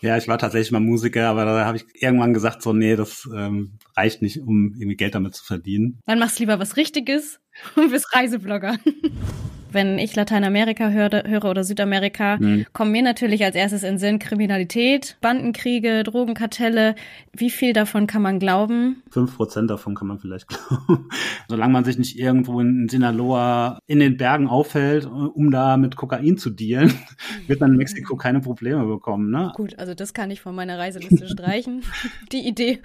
Ja, ich war tatsächlich mal Musiker, aber da habe ich irgendwann gesagt, so, nee, das ähm, reicht nicht, um irgendwie Geld damit zu verdienen. Dann machst du lieber was Richtiges und bist Reiseblogger. Wenn ich Lateinamerika höre, höre oder Südamerika, mhm. kommen mir natürlich als erstes in Sinn Kriminalität, Bandenkriege, Drogenkartelle. Wie viel davon kann man glauben? Fünf Prozent davon kann man vielleicht glauben. Solange man sich nicht irgendwo in Sinaloa in den Bergen aufhält, um da mit Kokain zu dealen, wird man in Mexiko keine Probleme bekommen. Ne? Gut, also das kann ich von meiner Reiseliste streichen. Die Idee.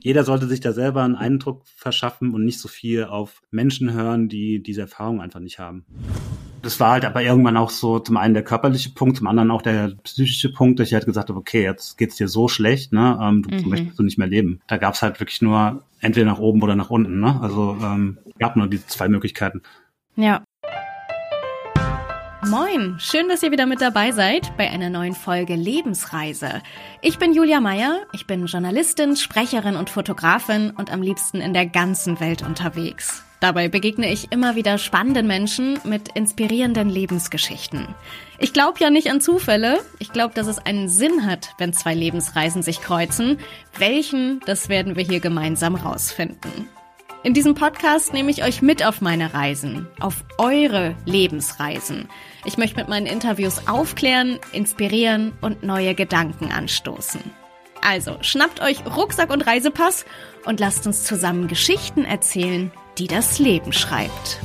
Jeder sollte sich da selber einen Eindruck verschaffen und nicht so viel auf Menschen hören, die diese Erfahrung einfach nicht haben. Das war halt aber irgendwann auch so zum einen der körperliche Punkt, zum anderen auch der psychische Punkt, dass ich halt gesagt habe, okay, jetzt geht's dir so schlecht, ne, ähm, du mhm. möchtest du nicht mehr leben. Da gab's halt wirklich nur entweder nach oben oder nach unten, ne? Also ähm, gab nur diese zwei Möglichkeiten. Ja. Moin, schön, dass ihr wieder mit dabei seid bei einer neuen Folge Lebensreise. Ich bin Julia Meyer, ich bin Journalistin, Sprecherin und Fotografin und am liebsten in der ganzen Welt unterwegs. Dabei begegne ich immer wieder spannenden Menschen mit inspirierenden Lebensgeschichten. Ich glaube ja nicht an Zufälle. Ich glaube, dass es einen Sinn hat, wenn zwei Lebensreisen sich kreuzen. Welchen, das werden wir hier gemeinsam rausfinden. In diesem Podcast nehme ich euch mit auf meine Reisen, auf eure Lebensreisen. Ich möchte mit meinen Interviews aufklären, inspirieren und neue Gedanken anstoßen. Also schnappt euch Rucksack und Reisepass und lasst uns zusammen Geschichten erzählen, die das Leben schreibt.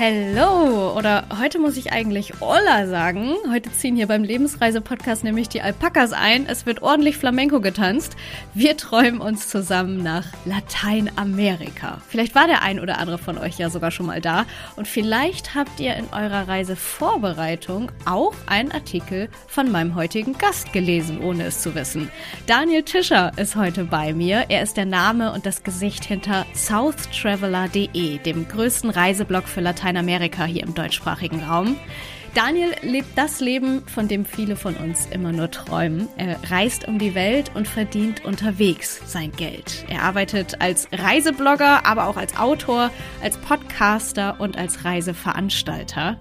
Hello! Oder heute muss ich eigentlich Hola sagen. Heute ziehen hier beim Lebensreise-Podcast nämlich die Alpakas ein. Es wird ordentlich Flamenco getanzt. Wir träumen uns zusammen nach Lateinamerika. Vielleicht war der ein oder andere von euch ja sogar schon mal da. Und vielleicht habt ihr in eurer Reisevorbereitung auch einen Artikel von meinem heutigen Gast gelesen, ohne es zu wissen. Daniel Tischer ist heute bei mir. Er ist der Name und das Gesicht hinter southtraveler.de, dem größten Reiseblog für Lateinamerika Lateinamerika hier im deutschsprachigen Raum. Daniel lebt das Leben, von dem viele von uns immer nur träumen. Er reist um die Welt und verdient unterwegs sein Geld. Er arbeitet als Reiseblogger, aber auch als Autor, als Podcaster und als Reiseveranstalter.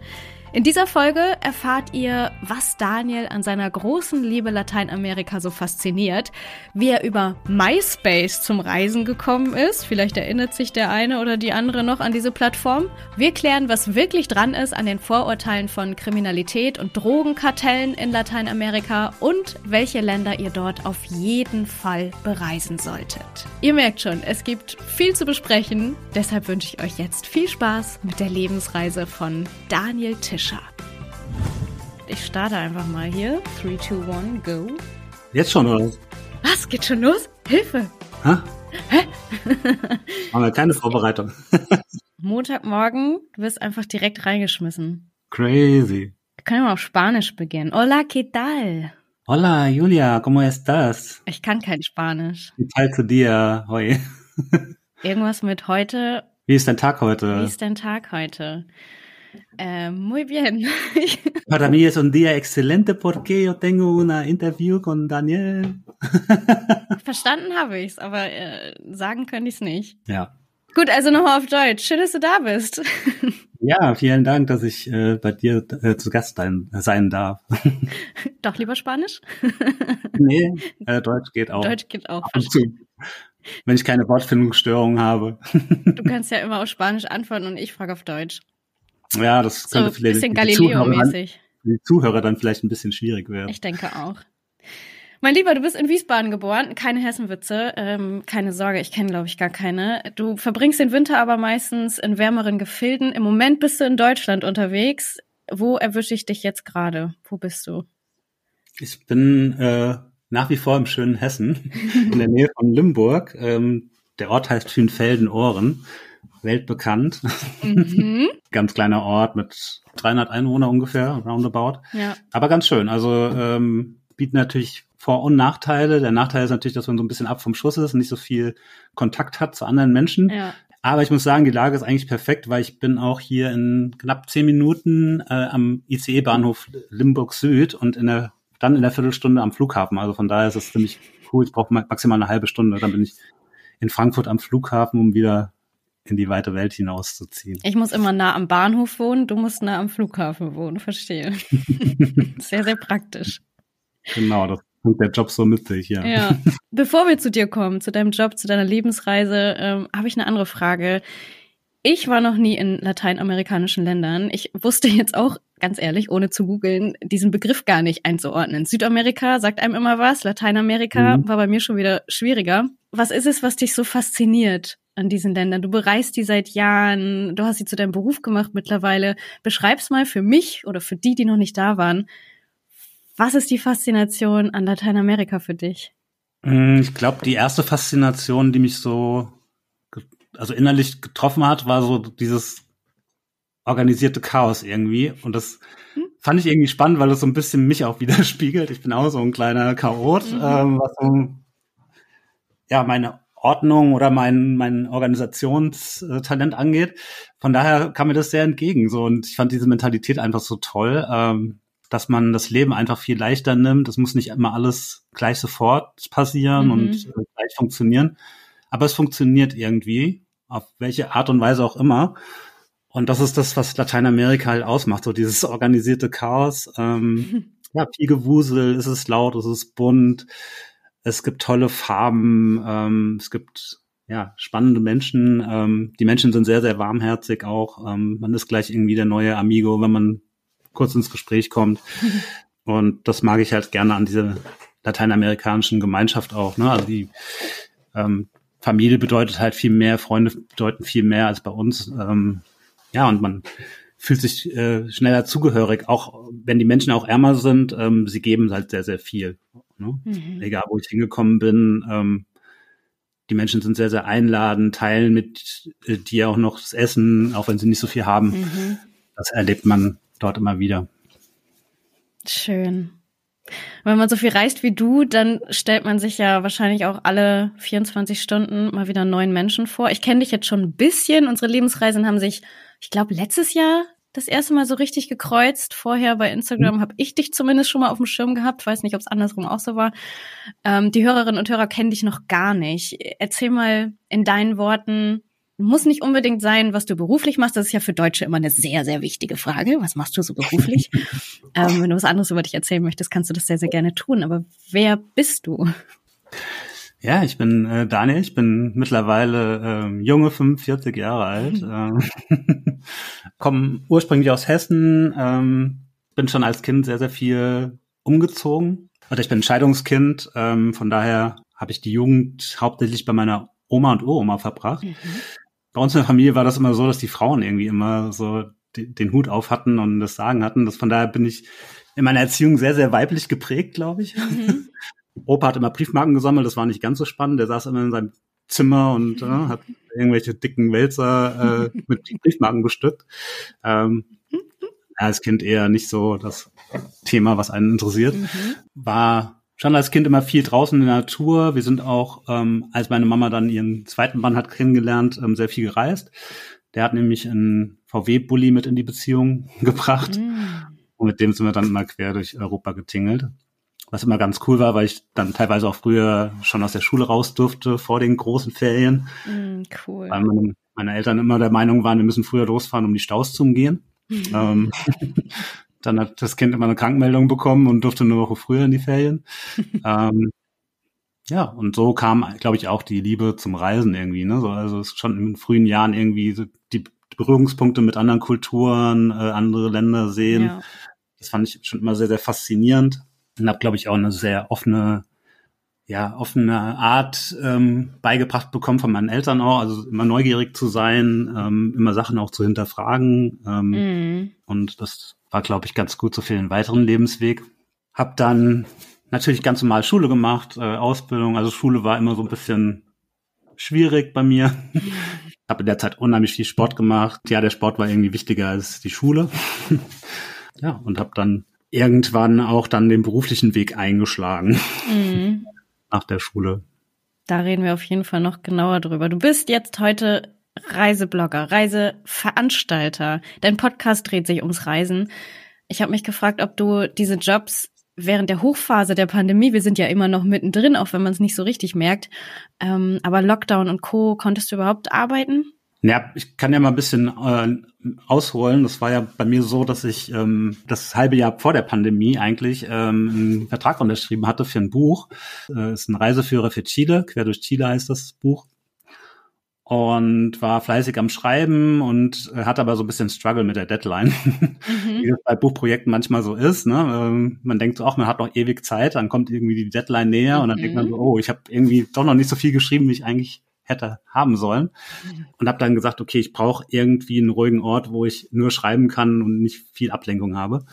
In dieser Folge erfahrt ihr, was Daniel an seiner großen Liebe Lateinamerika so fasziniert, wie er über MySpace zum Reisen gekommen ist. Vielleicht erinnert sich der eine oder die andere noch an diese Plattform. Wir klären, was wirklich dran ist an den Vorurteilen von Kriminalität und Drogenkartellen in Lateinamerika und welche Länder ihr dort auf jeden Fall bereisen solltet. Ihr merkt schon, es gibt viel zu besprechen. Deshalb wünsche ich euch jetzt viel Spaß mit der Lebensreise von Daniel Tisch. Fischer. Ich starte einfach mal hier. 3, 2, 1, go. Jetzt schon, oder? Was? Geht schon los? Hilfe! Hä? Hä? Haben wir keine Vorbereitung. Montagmorgen, du wirst einfach direkt reingeschmissen. Crazy. Wir können mal auf Spanisch beginnen. Hola, ¿qué tal? Hola, Julia, ¿cómo estás? Ich kann kein Spanisch. Wie tal zu dir hoy? Irgendwas mit heute. Wie ist dein Tag heute? Wie ist dein Tag heute? Eh, muy bien. Para mí es un día excelente porque yo tengo una interview con Daniel. Verstanden habe ich's, aber äh, sagen könnte ich's nicht. Ja. Gut, also nochmal auf Deutsch. Schön, dass du da bist. Ja, vielen Dank, dass ich äh, bei dir äh, zu Gast sein, sein darf. Doch lieber Spanisch? nee, äh, Deutsch geht auch. Deutsch geht auch. Wenn ich keine Wortfindungsstörungen habe. du kannst ja immer auf Spanisch antworten und ich frage auf Deutsch. Ja, das könnte so, vielleicht bisschen Galileo-mäßig. Die Zuhörer dann vielleicht ein bisschen schwierig werden. Ich denke auch. Mein Lieber, du bist in Wiesbaden geboren, keine Hessenwitze, ähm, keine Sorge, ich kenne, glaube ich, gar keine. Du verbringst den Winter aber meistens in wärmeren Gefilden. Im Moment bist du in Deutschland unterwegs. Wo erwische ich dich jetzt gerade? Wo bist du? Ich bin äh, nach wie vor im schönen Hessen, in der Nähe von Limburg. Ähm, der Ort heißt Hünfelden-Ohren weltbekannt. Mhm. ganz kleiner Ort mit 300 Einwohner ungefähr, roundabout. Ja. Aber ganz schön. Also ähm, bietet natürlich Vor- und Nachteile. Der Nachteil ist natürlich, dass man so ein bisschen ab vom Schuss ist und nicht so viel Kontakt hat zu anderen Menschen. Ja. Aber ich muss sagen, die Lage ist eigentlich perfekt, weil ich bin auch hier in knapp zehn Minuten äh, am ICE-Bahnhof Limburg Süd und in der, dann in der Viertelstunde am Flughafen. Also von daher ist es ziemlich cool. Ich brauche maximal eine halbe Stunde. Dann bin ich in Frankfurt am Flughafen, um wieder in die weite Welt hinauszuziehen. Ich muss immer nah am Bahnhof wohnen, du musst nah am Flughafen wohnen, verstehe. sehr, sehr praktisch. Genau, das bringt der Job so mit sich, ja. Ja. Bevor wir zu dir kommen, zu deinem Job, zu deiner Lebensreise, ähm, habe ich eine andere Frage. Ich war noch nie in lateinamerikanischen Ländern. Ich wusste jetzt auch, ganz ehrlich, ohne zu googeln, diesen Begriff gar nicht einzuordnen. Südamerika sagt einem immer was, Lateinamerika mhm. war bei mir schon wieder schwieriger. Was ist es, was dich so fasziniert an diesen Ländern? Du bereist die seit Jahren, du hast sie zu deinem Beruf gemacht mittlerweile. Beschreib's mal für mich oder für die, die noch nicht da waren. Was ist die Faszination an Lateinamerika für dich? Mm, ich glaube, die erste Faszination, die mich so also innerlich getroffen hat, war so dieses organisierte Chaos irgendwie. Und das hm? fand ich irgendwie spannend, weil es so ein bisschen mich auch widerspiegelt. Ich bin auch so ein kleiner Chaot, mhm. ähm, was so, ja, meine Ordnung oder mein, mein Organisationstalent angeht. Von daher kam mir das sehr entgegen. So, und ich fand diese Mentalität einfach so toll, ähm, dass man das Leben einfach viel leichter nimmt. Es muss nicht immer alles gleich sofort passieren mhm. und äh, gleich funktionieren. Aber es funktioniert irgendwie auf welche Art und Weise auch immer. Und das ist das, was Lateinamerika halt ausmacht, so dieses organisierte Chaos. Ähm, ja, viel Gewusel, es ist laut, es ist bunt, es gibt tolle Farben, ähm, es gibt ja spannende Menschen. Ähm, die Menschen sind sehr, sehr warmherzig auch. Ähm, man ist gleich irgendwie der neue Amigo, wenn man kurz ins Gespräch kommt. Und das mag ich halt gerne an dieser lateinamerikanischen Gemeinschaft auch. Ne? Also die ähm, Familie bedeutet halt viel mehr, Freunde bedeuten viel mehr als bei uns. Ähm, ja, und man fühlt sich äh, schneller zugehörig, auch wenn die Menschen auch ärmer sind, ähm, sie geben halt sehr, sehr viel. Ne? Mhm. Egal, wo ich hingekommen bin, ähm, die Menschen sind sehr, sehr einladend, teilen mit äh, dir auch noch das Essen, auch wenn sie nicht so viel haben. Mhm. Das erlebt man dort immer wieder. Schön. Wenn man so viel reist wie du, dann stellt man sich ja wahrscheinlich auch alle 24 Stunden mal wieder neuen Menschen vor. Ich kenne dich jetzt schon ein bisschen. Unsere Lebensreisen haben sich, ich glaube, letztes Jahr das erste Mal so richtig gekreuzt. Vorher bei Instagram mhm. habe ich dich zumindest schon mal auf dem Schirm gehabt. Weiß nicht, ob es andersrum auch so war. Ähm, die Hörerinnen und Hörer kennen dich noch gar nicht. Erzähl mal in deinen Worten, muss nicht unbedingt sein, was du beruflich machst. Das ist ja für Deutsche immer eine sehr, sehr wichtige Frage. Was machst du so beruflich? ähm, wenn du was anderes über dich erzählen möchtest, kannst du das sehr, sehr gerne tun. Aber wer bist du? Ja, ich bin äh, Daniel, ich bin mittlerweile ähm, junge 45 Jahre alt, ähm, komme ursprünglich aus Hessen, ähm, bin schon als Kind sehr, sehr viel umgezogen. Oder ich bin Scheidungskind, ähm, von daher habe ich die Jugend hauptsächlich bei meiner Oma und Uroma verbracht. Mhm bei uns in der Familie war das immer so, dass die Frauen irgendwie immer so den Hut auf hatten und das Sagen hatten. Das, von daher bin ich in meiner Erziehung sehr, sehr weiblich geprägt, glaube ich. Mhm. Opa hat immer Briefmarken gesammelt, das war nicht ganz so spannend. Der saß immer in seinem Zimmer und äh, hat irgendwelche dicken Wälzer äh, mit Briefmarken bestückt. Ähm, als Kind eher nicht so das Thema, was einen interessiert. Mhm. War schon als Kind immer viel draußen in der Natur. Wir sind auch, ähm, als meine Mama dann ihren zweiten Mann hat kennengelernt, ähm, sehr viel gereist. Der hat nämlich einen VW-Bully mit in die Beziehung gebracht. Mm. Und mit dem sind wir dann immer quer durch Europa getingelt. Was immer ganz cool war, weil ich dann teilweise auch früher schon aus der Schule raus durfte vor den großen Ferien. Mm, cool. Weil meine, meine, Eltern immer der Meinung waren, wir müssen früher losfahren, um die Staus zu umgehen. ähm, dann hat das Kind immer eine Krankmeldung bekommen und durfte eine Woche früher in die Ferien. ähm, ja, und so kam, glaube ich, auch die Liebe zum Reisen irgendwie. Ne? So, also es ist schon in frühen Jahren irgendwie so die Berührungspunkte mit anderen Kulturen, äh, andere Länder sehen. Ja. Das fand ich schon immer sehr, sehr faszinierend und habe, glaube ich, auch eine sehr offene, ja, offene Art ähm, beigebracht bekommen von meinen Eltern auch. Also immer neugierig zu sein, ähm, immer Sachen auch zu hinterfragen. Ähm, mm. Und das war, glaube ich, ganz gut so für den weiteren Lebensweg. Hab dann natürlich ganz normal Schule gemacht, äh, Ausbildung. Also Schule war immer so ein bisschen schwierig bei mir. habe in der Zeit unheimlich viel Sport gemacht. Ja, der Sport war irgendwie wichtiger als die Schule. ja, und habe dann irgendwann auch dann den beruflichen Weg eingeschlagen mhm. nach der Schule. Da reden wir auf jeden Fall noch genauer drüber. Du bist jetzt heute Reiseblogger, Reiseveranstalter. Dein Podcast dreht sich ums Reisen. Ich habe mich gefragt, ob du diese Jobs während der Hochphase der Pandemie, wir sind ja immer noch mittendrin, auch wenn man es nicht so richtig merkt, ähm, aber Lockdown und Co, konntest du überhaupt arbeiten? Ja, ich kann ja mal ein bisschen äh, ausholen. Das war ja bei mir so, dass ich ähm, das halbe Jahr vor der Pandemie eigentlich ähm, einen Vertrag unterschrieben hatte für ein Buch. Äh, ist ein Reiseführer für Chile, quer durch Chile heißt das Buch. Und war fleißig am Schreiben und hatte aber so ein bisschen Struggle mit der Deadline, mhm. wie das bei Buchprojekten manchmal so ist. Ne? Ähm, man denkt so, ach, man hat noch ewig Zeit, dann kommt irgendwie die Deadline näher und dann mhm. denkt man mhm. so, oh, ich habe irgendwie doch noch nicht so viel geschrieben, wie ich eigentlich hätte haben sollen. Und habe dann gesagt, okay, ich brauche irgendwie einen ruhigen Ort, wo ich nur schreiben kann und nicht viel Ablenkung habe.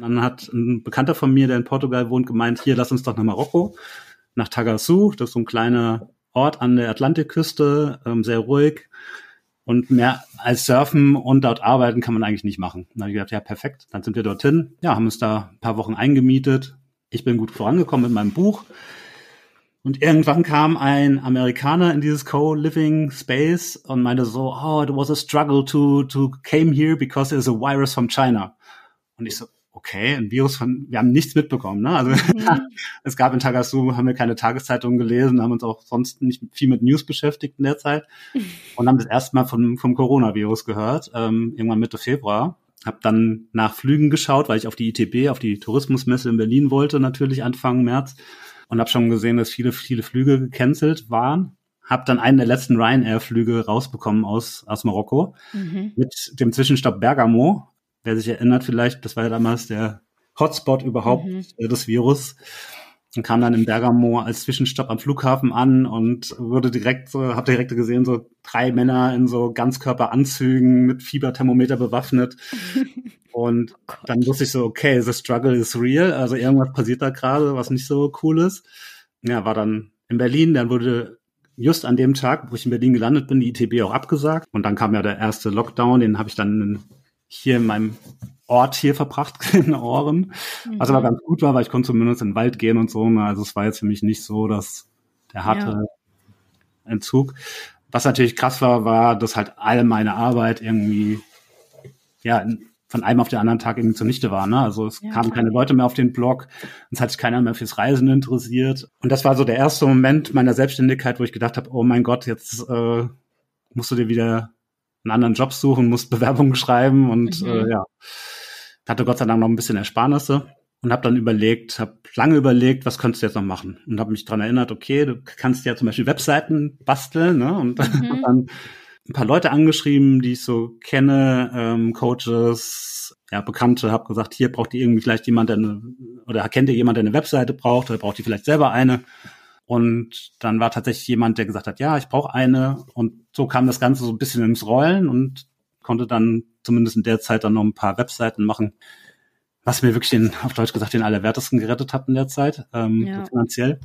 dann hat ein Bekannter von mir, der in Portugal wohnt, gemeint, hier, lass uns doch nach Marokko, nach Tagasu. Das ist so ein kleiner Ort an der Atlantikküste, ähm, sehr ruhig. Und mehr als surfen und dort arbeiten kann man eigentlich nicht machen. Dann habe ich gedacht, ja, perfekt. Dann sind wir dorthin. Ja, haben uns da ein paar Wochen eingemietet. Ich bin gut vorangekommen mit meinem Buch. Und irgendwann kam ein Amerikaner in dieses Co-Living Space und meinte so, oh, it was a struggle to, to came here because there's a virus from China. Und ich so, okay, ein Virus von, wir haben nichts mitbekommen, ne? Also mhm. es gab in Tagasu, haben wir keine Tageszeitungen gelesen, haben uns auch sonst nicht viel mit News beschäftigt in der Zeit und haben das erste Mal vom, vom Coronavirus gehört, ähm, irgendwann Mitte Februar. Hab dann nach Flügen geschaut, weil ich auf die ITB, auf die Tourismusmesse in Berlin wollte, natürlich Anfang März und habe schon gesehen, dass viele, viele Flüge gecancelt waren. Hab dann einen der letzten Ryanair-Flüge rausbekommen aus, aus Marokko mhm. mit dem Zwischenstopp Bergamo. Wer sich erinnert vielleicht, das war ja damals der Hotspot überhaupt mhm. des Virus und kam dann in Bergamo als Zwischenstopp am Flughafen an und wurde direkt so, hab direkt gesehen, so drei Männer in so Ganzkörperanzügen mit Fieberthermometer bewaffnet. und oh dann wusste ich so, okay, the struggle is real. Also irgendwas passiert da gerade, was nicht so cool ist. Ja, war dann in Berlin, dann wurde just an dem Tag, wo ich in Berlin gelandet bin, die ITB auch abgesagt. Und dann kam ja der erste Lockdown, den habe ich dann hier in meinem Ort hier verbracht in Ohren. Mhm. Was aber ganz gut war, weil ich konnte zumindest in den Wald gehen und so. Ne? Also es war jetzt für mich nicht so, dass der harte ja. Entzug. Was natürlich krass war, war, dass halt all meine Arbeit irgendwie, ja, von einem auf den anderen Tag irgendwie zunichte war. Ne? Also es ja, kamen keine Leute mehr auf den Blog, es hat sich keiner mehr fürs Reisen interessiert. Und das war so der erste Moment meiner Selbstständigkeit, wo ich gedacht habe, oh mein Gott, jetzt äh, musst du dir wieder einen anderen Job suchen, musst Bewerbungen schreiben und mhm. äh, ja hatte Gott sei Dank noch ein bisschen Ersparnisse und habe dann überlegt, habe lange überlegt, was könntest du jetzt noch machen und habe mich dran erinnert, okay, du kannst ja zum Beispiel Webseiten basteln ne? und mhm. dann ein paar Leute angeschrieben, die ich so kenne, ähm, Coaches, ja, Bekannte, habe gesagt, hier braucht ihr irgendwie vielleicht jemand, der eine, oder kennt ihr jemand, der eine Webseite braucht, oder braucht ihr vielleicht selber eine? Und dann war tatsächlich jemand, der gesagt hat, ja, ich brauche eine. Und so kam das Ganze so ein bisschen ins Rollen und konnte dann zumindest in der Zeit dann noch ein paar Webseiten machen, was mir wirklich den, auf Deutsch gesagt, den Allerwertesten gerettet hat in der Zeit, ähm, ja. finanziell.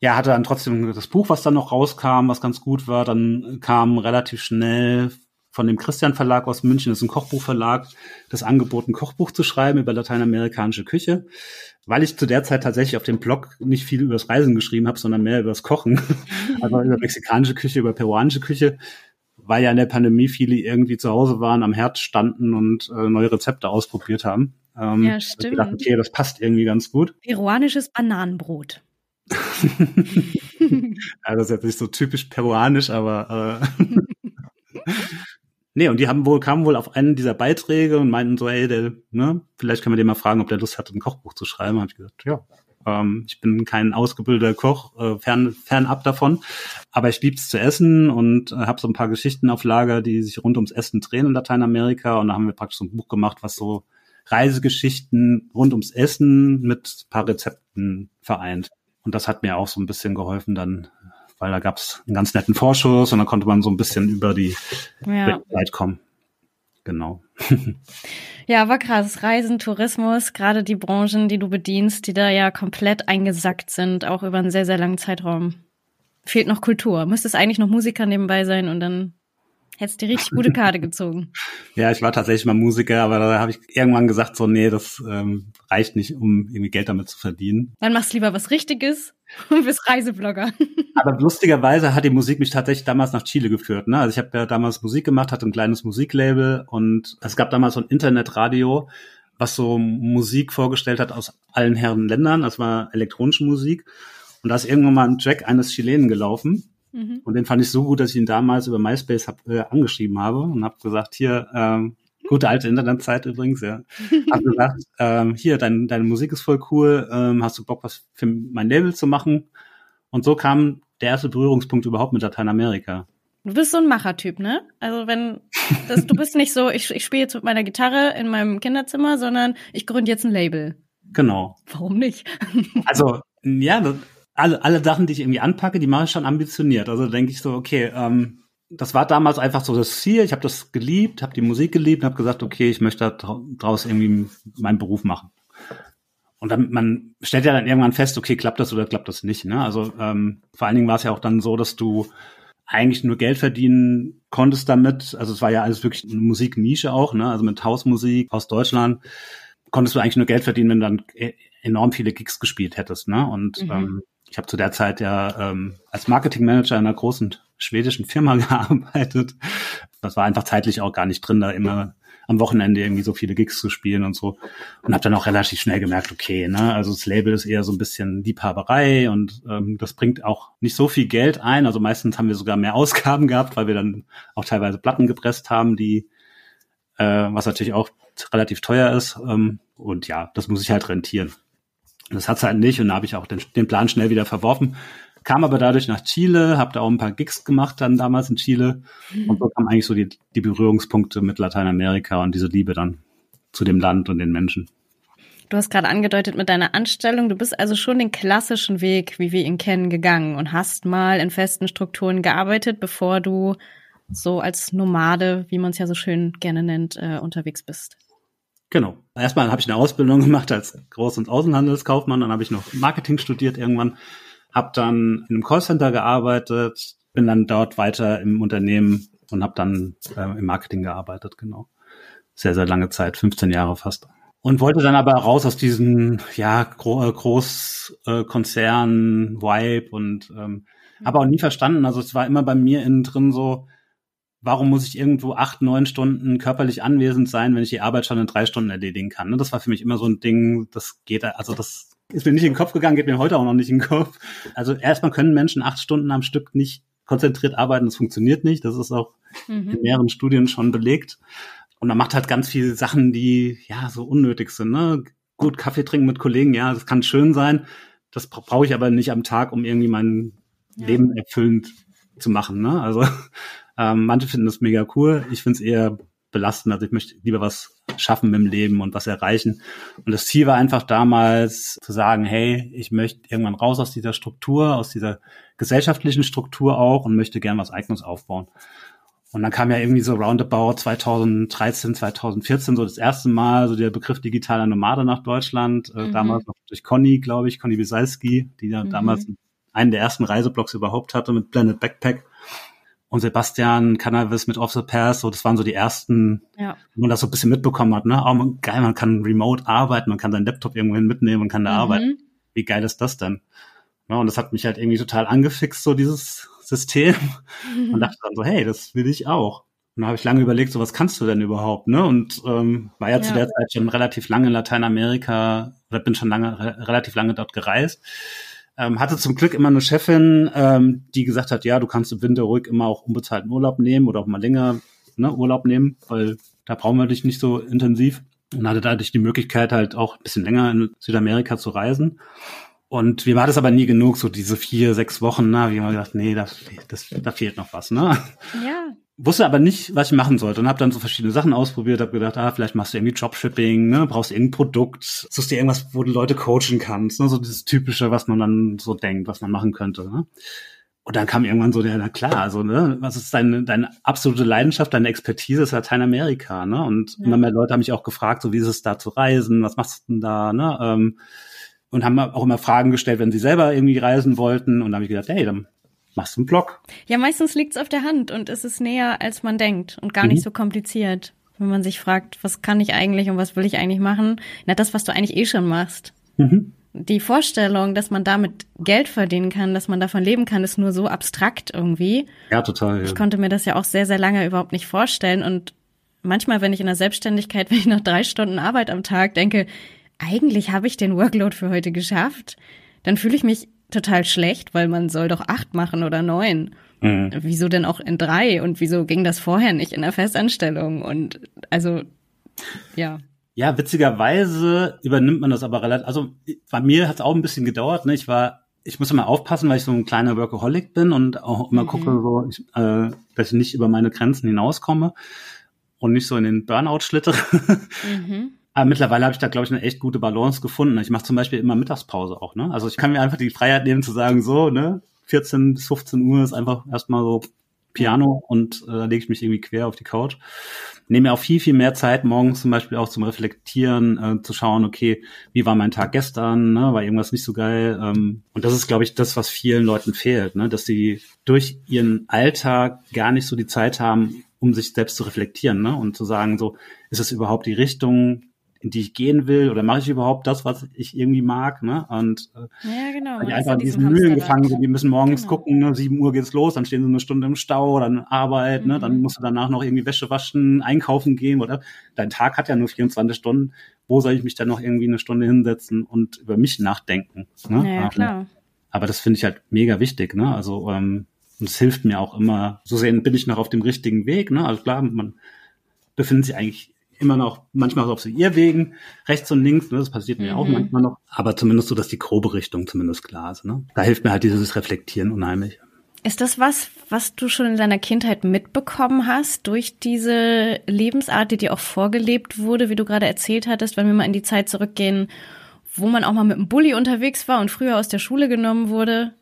Ja, hatte dann trotzdem das Buch, was dann noch rauskam, was ganz gut war. Dann kam relativ schnell von dem Christian Verlag aus München, das ist ein Kochbuchverlag, das Angebot, ein Kochbuch zu schreiben über lateinamerikanische Küche. Weil ich zu der Zeit tatsächlich auf dem Blog nicht viel übers Reisen geschrieben habe, sondern mehr übers Kochen. also über mexikanische Küche, über peruanische Küche weil ja in der Pandemie viele irgendwie zu Hause waren, am Herd standen und äh, neue Rezepte ausprobiert haben. Ähm, ja, stimmt. Gedacht, okay, das passt irgendwie ganz gut. Peruanisches Bananenbrot. ja, das ist jetzt nicht so typisch peruanisch, aber äh, nee, und die haben wohl, kamen wohl auf einen dieser Beiträge und meinten so, ey, der, ne, vielleicht können wir den mal fragen, ob der Lust hat, ein Kochbuch zu schreiben. Habe ich gesagt, ja, ähm, ich bin kein ausgebildeter Koch, äh, fern, fernab davon. Aber ich lieb's zu essen und äh, habe so ein paar Geschichten auf Lager, die sich rund ums Essen drehen in Lateinamerika. Und da haben wir praktisch so ein Buch gemacht, was so Reisegeschichten rund ums Essen mit paar Rezepten vereint. Und das hat mir auch so ein bisschen geholfen dann, weil da gab's einen ganz netten Vorschuss und dann konnte man so ein bisschen über die ja. Zeit kommen. Genau. Ja, aber krass. Reisen, Tourismus, gerade die Branchen, die du bedienst, die da ja komplett eingesackt sind, auch über einen sehr, sehr langen Zeitraum. Fehlt noch Kultur. Müsstest eigentlich noch Musiker nebenbei sein und dann hättest du die richtig gute Karte gezogen. ja, ich war tatsächlich mal Musiker, aber da habe ich irgendwann gesagt, so, nee, das ähm, reicht nicht, um irgendwie Geld damit zu verdienen. Dann machst du lieber was Richtiges und bist Reiseblogger. aber lustigerweise hat die Musik mich tatsächlich damals nach Chile geführt. Ne? Also ich habe ja damals Musik gemacht, hatte ein kleines Musiklabel und es gab damals so ein Internetradio, was so Musik vorgestellt hat aus allen Herren Ländern. Das war elektronische Musik. Und da ist irgendwann mal ein Track eines Chilenen gelaufen Mhm. Und den fand ich so gut, dass ich ihn damals über MySpace hab, äh, angeschrieben habe und habe gesagt, hier, ähm, gute alte Internetzeit übrigens, ja. Hab gesagt, ähm, hier, dein, deine Musik ist voll cool, ähm, hast du Bock, was für mein Label zu machen? Und so kam der erste Berührungspunkt überhaupt mit Lateinamerika. Du bist so ein Machertyp, ne? Also wenn das, du bist nicht so, ich, ich spiele jetzt mit meiner Gitarre in meinem Kinderzimmer, sondern ich gründe jetzt ein Label. Genau. Warum nicht? also, ja, alle, alle Sachen, die ich irgendwie anpacke, die mache ich schon ambitioniert. Also denke ich so, okay, ähm, das war damals einfach so das Ziel. Ich habe das geliebt, habe die Musik geliebt und habe gesagt, okay, ich möchte daraus irgendwie meinen Beruf machen. Und dann, man stellt ja dann irgendwann fest, okay, klappt das oder klappt das nicht. Ne? Also ähm, vor allen Dingen war es ja auch dann so, dass du eigentlich nur Geld verdienen konntest damit. Also es war ja alles wirklich eine Musiknische auch, ne? Also mit Hausmusik aus Deutschland konntest du eigentlich nur Geld verdienen, wenn du dann e-, enorm viele Gigs gespielt hättest, ne? Und mhm. ähm, ich habe zu der Zeit ja ähm, als Marketingmanager in einer großen schwedischen Firma gearbeitet. Das war einfach zeitlich auch gar nicht drin, da immer am Wochenende irgendwie so viele Gigs zu spielen und so. Und habe dann auch relativ schnell gemerkt, okay, ne, also das Label ist eher so ein bisschen Liebhaberei und ähm, das bringt auch nicht so viel Geld ein. Also meistens haben wir sogar mehr Ausgaben gehabt, weil wir dann auch teilweise Platten gepresst haben, die äh, was natürlich auch relativ teuer ist. Ähm, und ja, das muss ich halt rentieren. Das hat's halt nicht und da habe ich auch den, den Plan schnell wieder verworfen. Kam aber dadurch nach Chile, habe da auch ein paar Gigs gemacht dann damals in Chile und so kamen eigentlich so die, die Berührungspunkte mit Lateinamerika und diese Liebe dann zu dem Land und den Menschen. Du hast gerade angedeutet mit deiner Anstellung, du bist also schon den klassischen Weg, wie wir ihn kennen, gegangen und hast mal in festen Strukturen gearbeitet, bevor du so als Nomade, wie man es ja so schön gerne nennt, äh, unterwegs bist. Genau. Erstmal habe ich eine Ausbildung gemacht als Groß- und Außenhandelskaufmann, dann habe ich noch Marketing studiert irgendwann, habe dann in einem Callcenter gearbeitet, bin dann dort weiter im Unternehmen und habe dann äh, im Marketing gearbeitet, genau. Sehr, sehr lange Zeit, 15 Jahre fast. Und wollte dann aber raus aus diesem ja, Gro äh, Großkonzern-Vibe und ähm, habe auch nie verstanden, also es war immer bei mir innen drin so, warum muss ich irgendwo acht, neun Stunden körperlich anwesend sein, wenn ich die Arbeit schon in drei Stunden erledigen kann? Ne? Das war für mich immer so ein Ding, das geht, also das ist mir nicht in den Kopf gegangen, geht mir heute auch noch nicht in den Kopf. Also erstmal können Menschen acht Stunden am Stück nicht konzentriert arbeiten, das funktioniert nicht. Das ist auch mhm. in mehreren Studien schon belegt. Und man macht halt ganz viele Sachen, die ja so unnötig sind. Ne? Gut, Kaffee trinken mit Kollegen, ja, das kann schön sein. Das brauche ich aber nicht am Tag, um irgendwie mein ja. Leben erfüllend zu machen. Ne? Also ähm, manche finden das mega cool. Ich finde es eher belastend. Also ich möchte lieber was schaffen im Leben und was erreichen. Und das Ziel war einfach damals zu sagen, hey, ich möchte irgendwann raus aus dieser Struktur, aus dieser gesellschaftlichen Struktur auch und möchte gern was Eigenes aufbauen. Und dann kam ja irgendwie so roundabout 2013, 2014 so das erste Mal so der Begriff digitaler Nomade nach Deutschland. Äh, mhm. Damals noch durch Conny, glaube ich, Conny Wisalski, die ja mhm. damals einen der ersten Reiseblogs überhaupt hatte mit Blended Backpack und Sebastian Cannabis mit Off the Pass, so das waren so die ersten, ja. wo man das so ein bisschen mitbekommen hat, ne? Oh, geil, man kann remote arbeiten, man kann seinen Laptop irgendwohin mitnehmen und kann da mhm. arbeiten. Wie geil ist das denn? Ja, und das hat mich halt irgendwie total angefixt, so dieses System. Mhm. Und dachte dann so, hey, das will ich auch. Und da habe ich lange überlegt, so was kannst du denn überhaupt, ne? Und ähm, war ja, ja, zu der Zeit schon relativ lange in Lateinamerika oder bin schon lange, relativ lange dort gereist ähm, hatte zum Glück immer eine Chefin, ähm, die gesagt hat, ja, du kannst im Winter ruhig immer auch unbezahlten Urlaub nehmen oder auch mal länger ne, Urlaub nehmen, weil da brauchen wir dich nicht so intensiv. Und hatte dadurch die Möglichkeit, halt auch ein bisschen länger in Südamerika zu reisen. Und mir war das aber nie genug, so diese vier, sechs Wochen, na, wie wir gedacht, nee, da, das, da fehlt noch was, ne? Ja wusste aber nicht, was ich machen sollte und habe dann so verschiedene Sachen ausprobiert, habe gedacht, ah, vielleicht machst du irgendwie Dropshipping, ne, brauchst irgendein Produkt, suchst dir irgendwas, wo du Leute coachen kannst, ne, so dieses typische, was man dann so denkt, was man machen könnte, ne? Und dann kam irgendwann so der, na klar, also, ne, was ist deine, deine absolute Leidenschaft, deine Expertise ist Lateinamerika, ne? Und ja. immer mehr Leute haben mich auch gefragt, so wie ist es da zu reisen, was machst du denn da, ne? Ähm, und haben auch immer Fragen gestellt, wenn sie selber irgendwie reisen wollten. Und da habe ich gedacht, hey, dann machst du einen Blog. Ja, meistens liegt es auf der Hand und es ist näher, als man denkt und gar mhm. nicht so kompliziert. Wenn man sich fragt, was kann ich eigentlich und was will ich eigentlich machen? Na, das, was du eigentlich eh schon machst. Mhm. Die Vorstellung, dass man damit Geld verdienen kann, dass man davon leben kann, ist nur so abstrakt irgendwie. Ja, total. Ja. Ich konnte mir das ja auch sehr, sehr lange überhaupt nicht vorstellen. Und manchmal, wenn ich in der Selbstständigkeit, wenn ich nach drei Stunden Arbeit am Tag denke, eigentlich habe ich den Workload für heute geschafft, dann fühle ich mich total schlecht, weil man soll doch acht machen oder neun. Mhm. Wieso denn auch in drei? Und wieso ging das vorher nicht in der Festanstellung? Und also, ja. Ja, witzigerweise übernimmt man das aber relativ, also bei mir hat es auch ein bisschen gedauert, ne? Ich war, ich muss immer aufpassen, weil ich so ein kleiner Workaholic bin und auch immer mhm. gucke, so, ich, äh, dass ich nicht über meine Grenzen hinauskomme und nicht so in den Burnout schlittere. Mhm. Aber mittlerweile habe ich da, glaube ich, eine echt gute Balance gefunden. Ich mache zum Beispiel immer Mittagspause auch, ne? Also ich kann mir einfach die Freiheit nehmen zu sagen, so, ne, 14 bis 15 Uhr ist einfach erstmal so Piano und äh, lege ich mich irgendwie quer auf die Couch nehme mir auch viel, viel mehr Zeit morgens zum Beispiel auch zum Reflektieren, äh, zu schauen, okay, wie war mein Tag gestern, ne? war irgendwas nicht so geil. Ähm, und das ist, glaube ich, das, was vielen Leuten fehlt, ne? dass sie durch ihren Alltag gar nicht so die Zeit haben, um sich selbst zu reflektieren ne? und zu sagen, so, ist es überhaupt die Richtung, in die ich gehen will oder mache ich überhaupt das, was ich irgendwie mag, ne? Und äh, ja, genau. die einfach in diesen Mühlen gefangen sind, die müssen morgens genau. gucken, ne? sieben Uhr geht's los, dann stehen sie eine Stunde im Stau, dann Arbeit, mhm. ne? Dann mhm. musst du danach noch irgendwie Wäsche waschen, einkaufen gehen oder dein Tag hat ja nur 24 Stunden. Wo soll ich mich dann noch irgendwie eine Stunde hinsetzen und über mich nachdenken? Ne? Ja, klar. Aber das finde ich halt mega wichtig, ne? Also ähm, und es hilft mir auch immer. So sehen bin ich noch auf dem richtigen Weg, ne? Also klar, man befindet sich eigentlich immer noch manchmal auf so Irrwegen, rechts und links, ne, das passiert mir mhm. auch manchmal noch, aber zumindest so, dass die grobe Richtung zumindest klar ist. Ne? Da hilft mir halt dieses Reflektieren unheimlich. Ist das was, was du schon in deiner Kindheit mitbekommen hast, durch diese Lebensart, die dir auch vorgelebt wurde, wie du gerade erzählt hattest, wenn wir mal in die Zeit zurückgehen, wo man auch mal mit einem Bulli unterwegs war und früher aus der Schule genommen wurde?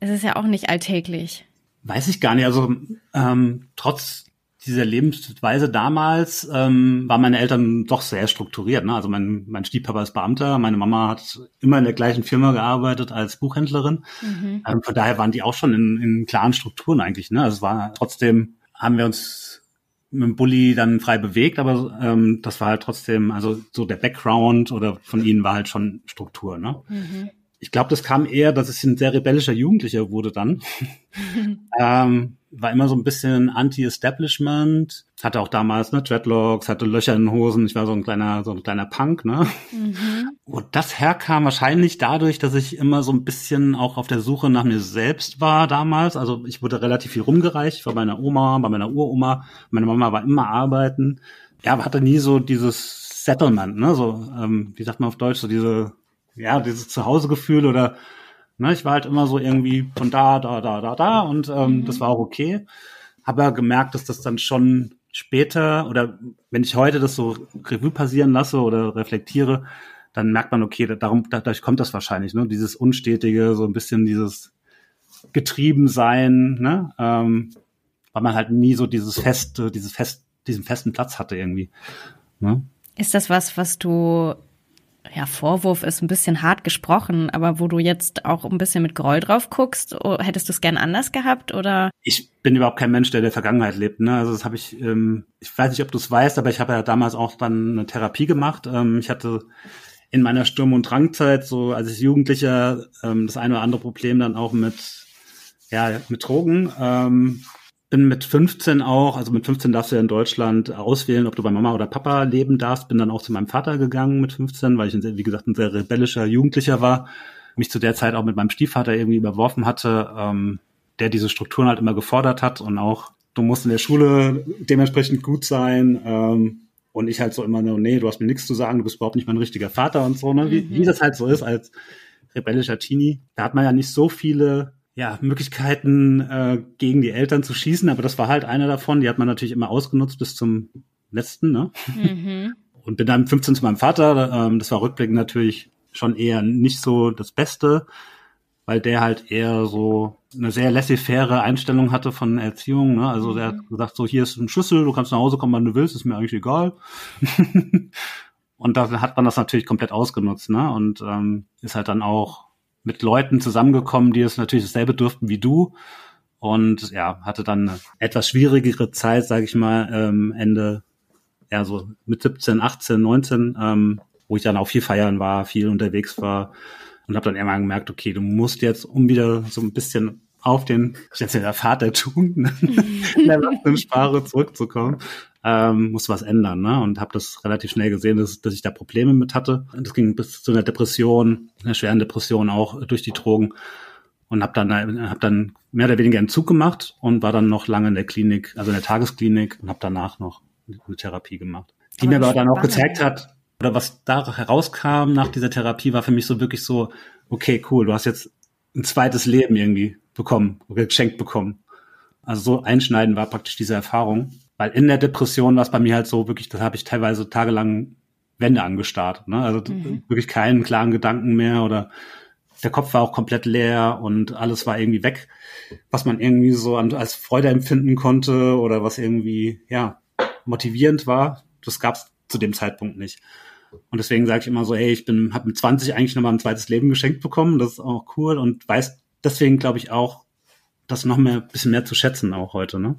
Es ist ja auch nicht alltäglich. Weiß ich gar nicht. Also ähm, trotz dieser Lebensweise damals ähm, waren meine Eltern doch sehr strukturiert. Ne? Also mein, mein Stiefpapa ist Beamter, meine Mama hat immer in der gleichen Firma gearbeitet als Buchhändlerin. Mhm. Ähm, von daher waren die auch schon in, in klaren Strukturen eigentlich. Ne? Also es war trotzdem, haben wir uns mit dem Bulli dann frei bewegt, aber ähm, das war halt trotzdem, also so der Background oder von ihnen war halt schon Struktur. Ne? Mhm ich glaube, das kam eher, dass ich ein sehr rebellischer Jugendlicher wurde dann. ähm, war immer so ein bisschen Anti-Establishment, hatte auch damals ne, Dreadlocks, hatte Löcher in den Hosen, ich war so ein kleiner, so ein kleiner Punk, ne? Mhm. Und das herkam wahrscheinlich dadurch, dass ich immer so ein bisschen auch auf der Suche nach mir selbst war damals. Also ich wurde relativ viel rumgereicht, bei meiner Oma, bei meiner Uroma. Meine Mama war immer arbeiten. Ja, hatte nie so dieses Settlement, ne? So, ähm, wie sagt man auf Deutsch, so diese ja, dieses Zuhausegefühl oder ne, ich war halt immer so irgendwie von da, da, da, da, da und ähm, mhm. das war auch okay. Habe ja gemerkt, dass das dann schon später oder wenn ich heute das so Revue passieren lasse oder reflektiere, dann merkt man, okay, darum, dadurch kommt das wahrscheinlich, ne? Dieses Unstetige, so ein bisschen dieses Getriebensein, ne? Ähm, weil man halt nie so dieses feste, dieses fest, diesen festen Platz hatte irgendwie. Ne? Ist das was, was du ja, Vorwurf ist ein bisschen hart gesprochen, aber wo du jetzt auch ein bisschen mit Groll drauf guckst, oh, hättest du es gern anders gehabt oder? Ich bin überhaupt kein Mensch, der der Vergangenheit lebt. Ne? Also das habe ich, ähm, ich weiß nicht, ob du es weißt, aber ich habe ja damals auch dann eine Therapie gemacht. Ähm, ich hatte in meiner Sturm- und Drangzeit, so als ich Jugendlicher, ähm, das eine oder andere Problem dann auch mit, ja, mit Drogen. Ähm, bin mit 15 auch, also mit 15 darfst du ja in Deutschland auswählen, ob du bei Mama oder Papa leben darfst. Bin dann auch zu meinem Vater gegangen mit 15, weil ich, ein, wie gesagt, ein sehr rebellischer Jugendlicher war. Mich zu der Zeit auch mit meinem Stiefvater irgendwie überworfen hatte, ähm, der diese Strukturen halt immer gefordert hat und auch, du musst in der Schule dementsprechend gut sein. Ähm, und ich halt so immer, nee, du hast mir nichts zu sagen, du bist überhaupt nicht mein richtiger Vater und so, ne? Wie, mhm. wie das halt so ist als rebellischer Teenie. Da hat man ja nicht so viele ja, Möglichkeiten, äh, gegen die Eltern zu schießen, aber das war halt einer davon. Die hat man natürlich immer ausgenutzt bis zum letzten, ne? Mhm. Und bin dann 15 zu meinem Vater. Ähm, das war rückblickend natürlich schon eher nicht so das Beste, weil der halt eher so eine sehr laissez-faire Einstellung hatte von Erziehung. Ne? Also mhm. der hat mhm. gesagt, so hier ist ein Schlüssel, du kannst nach Hause kommen, wann du willst, ist mir eigentlich egal. und da hat man das natürlich komplett ausgenutzt, ne? Und ähm, ist halt dann auch mit Leuten zusammengekommen, die es natürlich dasselbe durften wie du. Und ja, hatte dann eine etwas schwierigere Zeit, sage ich mal, ähm, Ende, ja, so mit 17, 18, 19, ähm, wo ich dann auch viel feiern war, viel unterwegs war und habe dann irgendwann gemerkt, okay, du musst jetzt, um wieder so ein bisschen auf den, jetzt in der Vater tun, in der Sprache zurückzukommen, ähm, muss was ändern, ne? Und habe das relativ schnell gesehen, dass, dass ich da Probleme mit hatte. Das ging bis zu einer Depression, einer schweren Depression auch durch die Drogen und habe dann hab dann mehr oder weniger einen Zug gemacht und war dann noch lange in der Klinik, also in der Tagesklinik und habe danach noch eine Therapie gemacht, die aber mir aber dann auch gezeigt hat, oder was da herauskam nach dieser Therapie, war für mich so wirklich so, okay, cool, du hast jetzt ein zweites Leben irgendwie bekommen geschenkt bekommen. Also so einschneiden war praktisch diese Erfahrung. Weil in der Depression war es bei mir halt so wirklich, da habe ich teilweise tagelang Wände angestarrt. Ne? Also mhm. wirklich keinen klaren Gedanken mehr oder der Kopf war auch komplett leer und alles war irgendwie weg, was man irgendwie so an, als Freude empfinden konnte oder was irgendwie ja motivierend war. Das gab es zu dem Zeitpunkt nicht. Und deswegen sage ich immer so, hey, ich bin, habe mit 20 eigentlich nochmal ein zweites Leben geschenkt bekommen. Das ist auch cool und weiß deswegen, glaube ich, auch, das noch mehr, bisschen mehr zu schätzen auch heute. Ne?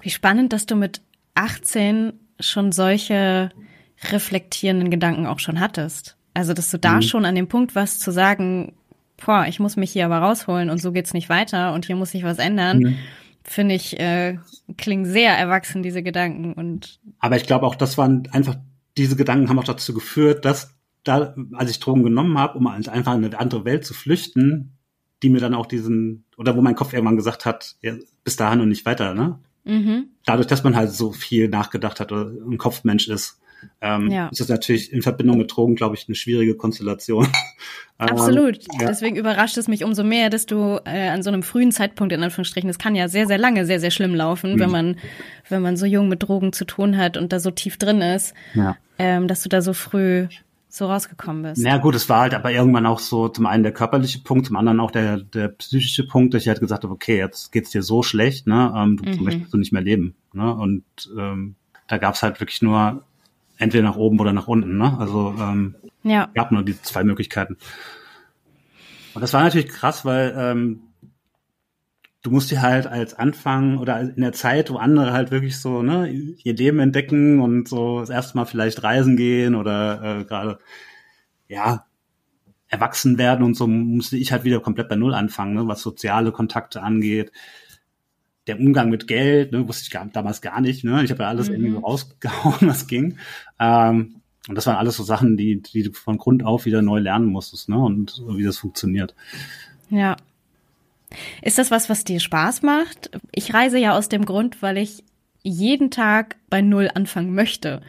Wie spannend, dass du mit 18 schon solche reflektierenden Gedanken auch schon hattest. Also, dass du da mhm. schon an dem Punkt warst zu sagen, boah, ich muss mich hier aber rausholen und so geht's nicht weiter und hier muss sich was ändern. Mhm. Finde ich, äh, klingen sehr erwachsen, diese Gedanken. Und aber ich glaube auch, das waren einfach diese Gedanken haben auch dazu geführt, dass da, als ich Drogen genommen habe, um einfach in eine andere Welt zu flüchten, die mir dann auch diesen, oder wo mein Kopf irgendwann gesagt hat, ja, bis dahin und nicht weiter, ne? Mhm. Dadurch, dass man halt so viel nachgedacht hat oder ein Kopfmensch ist, ähm, ja. ist das natürlich in Verbindung mit Drogen, glaube ich, eine schwierige Konstellation. Absolut. Ähm, ja. Deswegen überrascht es mich umso mehr, dass du äh, an so einem frühen Zeitpunkt, in Anführungsstrichen, das kann ja sehr, sehr lange sehr, sehr schlimm laufen, mhm. wenn man, wenn man so jung mit Drogen zu tun hat und da so tief drin ist, ja. ähm, dass du da so früh so rausgekommen bist. Na gut, es war halt aber irgendwann auch so zum einen der körperliche Punkt, zum anderen auch der, der psychische Punkt, dass ich halt gesagt habe, okay, jetzt geht's dir so schlecht, ne, ähm, du mhm. möchtest du nicht mehr leben. Ne? Und ähm, da gab's halt wirklich nur entweder nach oben oder nach unten. Ne? Also ähm, ja. gab nur die zwei Möglichkeiten. Und das war natürlich krass, weil ähm, du musst dir halt als Anfang oder in der Zeit, wo andere halt wirklich so ne, ihr Leben entdecken und so das erste Mal vielleicht reisen gehen oder äh, gerade ja erwachsen werden und so musste ich halt wieder komplett bei Null anfangen, ne, was soziale Kontakte angeht, der Umgang mit Geld, ne, wusste ich gar, damals gar nicht. Ne? Ich habe ja alles mhm. irgendwie rausgehauen, was ging. Ähm, und das waren alles so Sachen, die, die du von Grund auf wieder neu lernen musstest, ne? Und wie das funktioniert. Ja. Ist das was, was dir Spaß macht? Ich reise ja aus dem Grund, weil ich jeden Tag bei Null anfangen möchte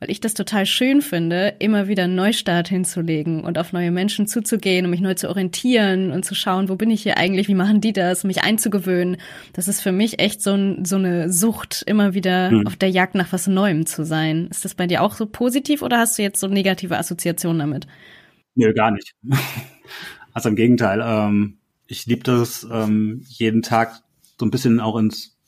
weil ich das total schön finde, immer wieder einen Neustart hinzulegen und auf neue Menschen zuzugehen und mich neu zu orientieren und zu schauen, wo bin ich hier eigentlich, wie machen die das, mich einzugewöhnen. Das ist für mich echt so, ein, so eine Sucht, immer wieder mhm. auf der Jagd nach was Neuem zu sein. Ist das bei dir auch so positiv oder hast du jetzt so negative Assoziationen damit? Nö, gar nicht. Also im Gegenteil. Ähm, ich liebe das, ähm, jeden Tag so ein bisschen auch ins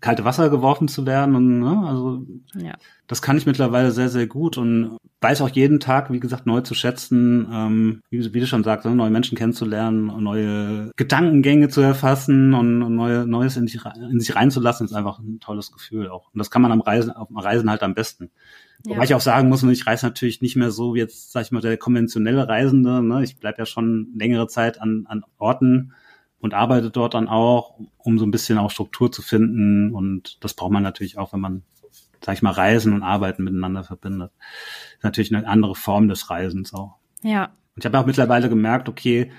kalte Wasser geworfen zu werden. Und, ne, also ja. das kann ich mittlerweile sehr, sehr gut und weiß auch jeden Tag, wie gesagt, neu zu schätzen, ähm, wie, wie du schon sagst, ne, neue Menschen kennenzulernen, neue Gedankengänge zu erfassen und, und neue, Neues in sich, in sich reinzulassen, ist einfach ein tolles Gefühl auch. Und das kann man am Reisen, auf dem Reisen halt am besten. Ja. Wobei ich auch sagen muss, ich reise natürlich nicht mehr so wie jetzt, sag ich mal, der konventionelle Reisende. Ne? Ich bleib ja schon längere Zeit an, an Orten, und arbeitet dort dann auch, um so ein bisschen auch Struktur zu finden. Und das braucht man natürlich auch, wenn man, sag ich mal, Reisen und Arbeiten miteinander verbindet. Ist natürlich eine andere Form des Reisens auch. Ja. Und ich habe auch mittlerweile gemerkt, okay,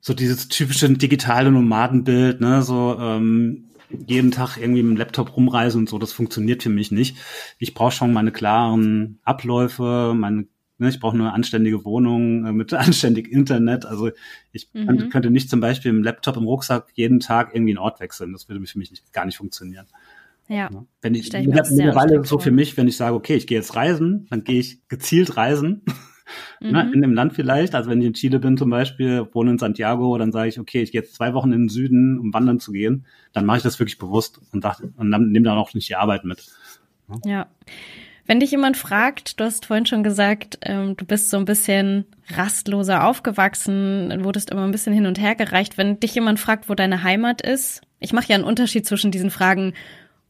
so dieses typische digitale Nomadenbild, ne, so ähm, jeden Tag irgendwie mit dem Laptop rumreisen und so, das funktioniert für mich nicht. Ich brauche schon meine klaren Abläufe, meine Ne, ich brauche nur eine anständige Wohnung äh, mit anständig Internet. Also ich mhm. könnte, könnte nicht zum Beispiel im Laptop im Rucksack jeden Tag irgendwie einen Ort wechseln. Das würde für mich nicht, gar nicht funktionieren. Ja. Wenn ich, ich mittlerweile so für mich, wenn ich sage, okay, ich gehe jetzt reisen, dann gehe ich gezielt reisen. Ne, mhm. in dem Land vielleicht. Also wenn ich in Chile bin zum Beispiel, wohne in Santiago, dann sage ich, okay, ich gehe jetzt zwei Wochen in den Süden, um wandern zu gehen. Dann mache ich das wirklich bewusst und, sag, und dann nehme dann auch nicht die Arbeit mit. Ja. Wenn dich jemand fragt, du hast vorhin schon gesagt, ähm, du bist so ein bisschen rastloser aufgewachsen, wurdest immer ein bisschen hin und her gereicht. Wenn dich jemand fragt, wo deine Heimat ist, ich mache ja einen Unterschied zwischen diesen Fragen,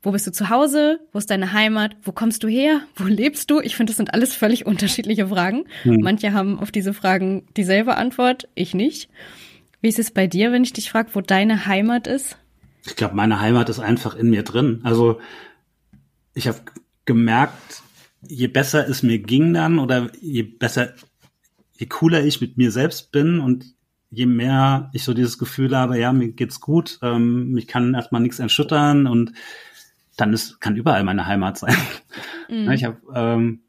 wo bist du zu Hause? Wo ist deine Heimat? Wo kommst du her? Wo lebst du? Ich finde, das sind alles völlig unterschiedliche Fragen. Hm. Manche haben auf diese Fragen dieselbe Antwort, ich nicht. Wie ist es bei dir, wenn ich dich frage, wo deine Heimat ist? Ich glaube, meine Heimat ist einfach in mir drin. Also ich habe gemerkt, je besser es mir ging dann oder je besser, je cooler ich mit mir selbst bin und je mehr ich so dieses Gefühl habe, ja, mir geht's gut, ähm, mich kann erstmal nichts erschüttern und dann ist, kann überall meine Heimat sein. Mhm. Ich habe ähm,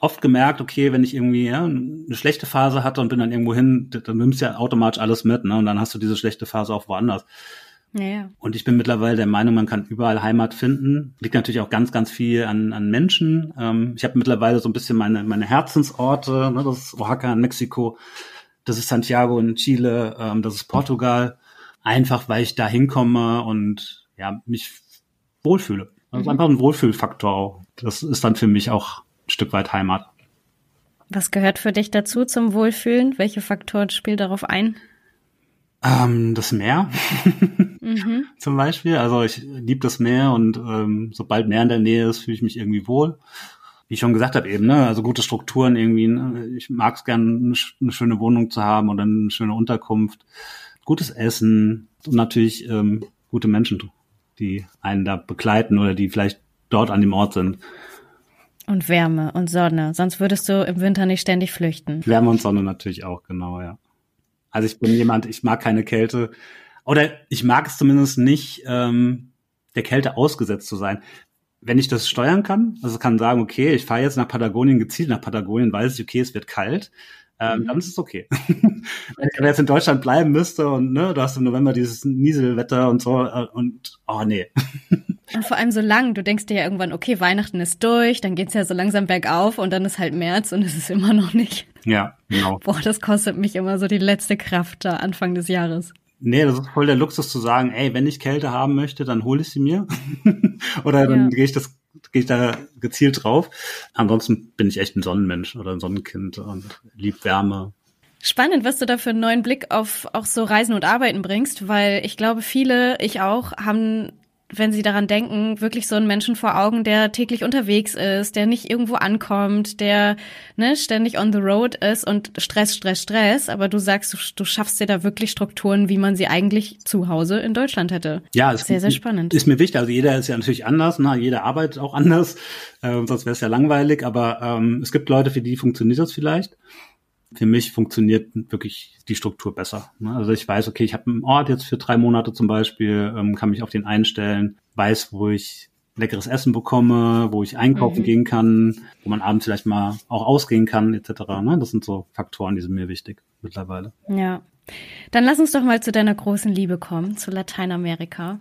oft gemerkt, okay, wenn ich irgendwie ja, eine schlechte Phase hatte und bin dann irgendwo hin, dann nimmst du ja automatisch alles mit, ne? Und dann hast du diese schlechte Phase auch woanders. Ja. Und ich bin mittlerweile der Meinung, man kann überall Heimat finden. Liegt natürlich auch ganz, ganz viel an, an Menschen. Ähm, ich habe mittlerweile so ein bisschen meine, meine Herzensorte. Ne? Das ist Oaxaca in Mexiko, das ist Santiago in Chile, ähm, das ist Portugal. Einfach, weil ich da hinkomme und ja, mich wohlfühle. Das ist mhm. einfach ein Wohlfühlfaktor auch. Das ist dann für mich auch ein Stück weit Heimat. Was gehört für dich dazu zum Wohlfühlen? Welche Faktoren spielen darauf ein? Ähm, das Meer mhm. zum Beispiel. Also ich liebe das Meer und ähm, sobald Meer in der Nähe ist, fühle ich mich irgendwie wohl. Wie ich schon gesagt habe eben, ne, also gute Strukturen irgendwie. Ne? Ich mag es gern, eine schöne Wohnung zu haben oder eine schöne Unterkunft, gutes Essen und natürlich ähm, gute Menschen, die einen da begleiten oder die vielleicht dort an dem Ort sind. Und Wärme und Sonne, sonst würdest du im Winter nicht ständig flüchten. Wärme und Sonne natürlich auch, genau, ja. Also ich bin jemand, ich mag keine Kälte. Oder ich mag es zumindest nicht, ähm, der Kälte ausgesetzt zu sein. Wenn ich das steuern kann, also kann sagen, okay, ich fahre jetzt nach Patagonien, gezielt nach Patagonien, weiß ich, okay, es wird kalt, ähm, mhm. dann ist es okay. Wenn ich jetzt in Deutschland bleiben müsste und ne, du hast im November dieses Nieselwetter und so äh, und oh nee. Und vor allem so lang, du denkst dir ja irgendwann, okay, Weihnachten ist durch, dann geht's ja so langsam bergauf und dann ist halt März und es ist immer noch nicht. Ja, genau. Boah, das kostet mich immer so die letzte Kraft da Anfang des Jahres. Nee, das ist voll der Luxus zu sagen, ey, wenn ich Kälte haben möchte, dann hole ich sie mir. oder dann ja. gehe ich das gehe ich da gezielt drauf. Ansonsten bin ich echt ein Sonnenmensch oder ein Sonnenkind und lieb Wärme. Spannend, was du da für einen neuen Blick auf auch so Reisen und Arbeiten bringst, weil ich glaube, viele, ich auch, haben wenn sie daran denken, wirklich so einen Menschen vor Augen, der täglich unterwegs ist, der nicht irgendwo ankommt, der ne, ständig on the road ist und Stress, Stress, Stress. Aber du sagst, du, du schaffst dir da wirklich Strukturen, wie man sie eigentlich zu Hause in Deutschland hätte. Ja, ist sehr, sehr spannend. Ist mir wichtig. Also jeder ist ja natürlich anders, ne? jeder arbeitet auch anders, äh, sonst wäre es ja langweilig. Aber ähm, es gibt Leute, für die funktioniert das vielleicht für mich funktioniert wirklich die Struktur besser. Ne? Also ich weiß, okay, ich habe einen Ort jetzt für drei Monate zum Beispiel, ähm, kann mich auf den einstellen, weiß, wo ich leckeres Essen bekomme, wo ich einkaufen mhm. gehen kann, wo man abends vielleicht mal auch ausgehen kann, etc. Ne? Das sind so Faktoren, die sind mir wichtig mittlerweile. Ja. Dann lass uns doch mal zu deiner großen Liebe kommen, zu Lateinamerika.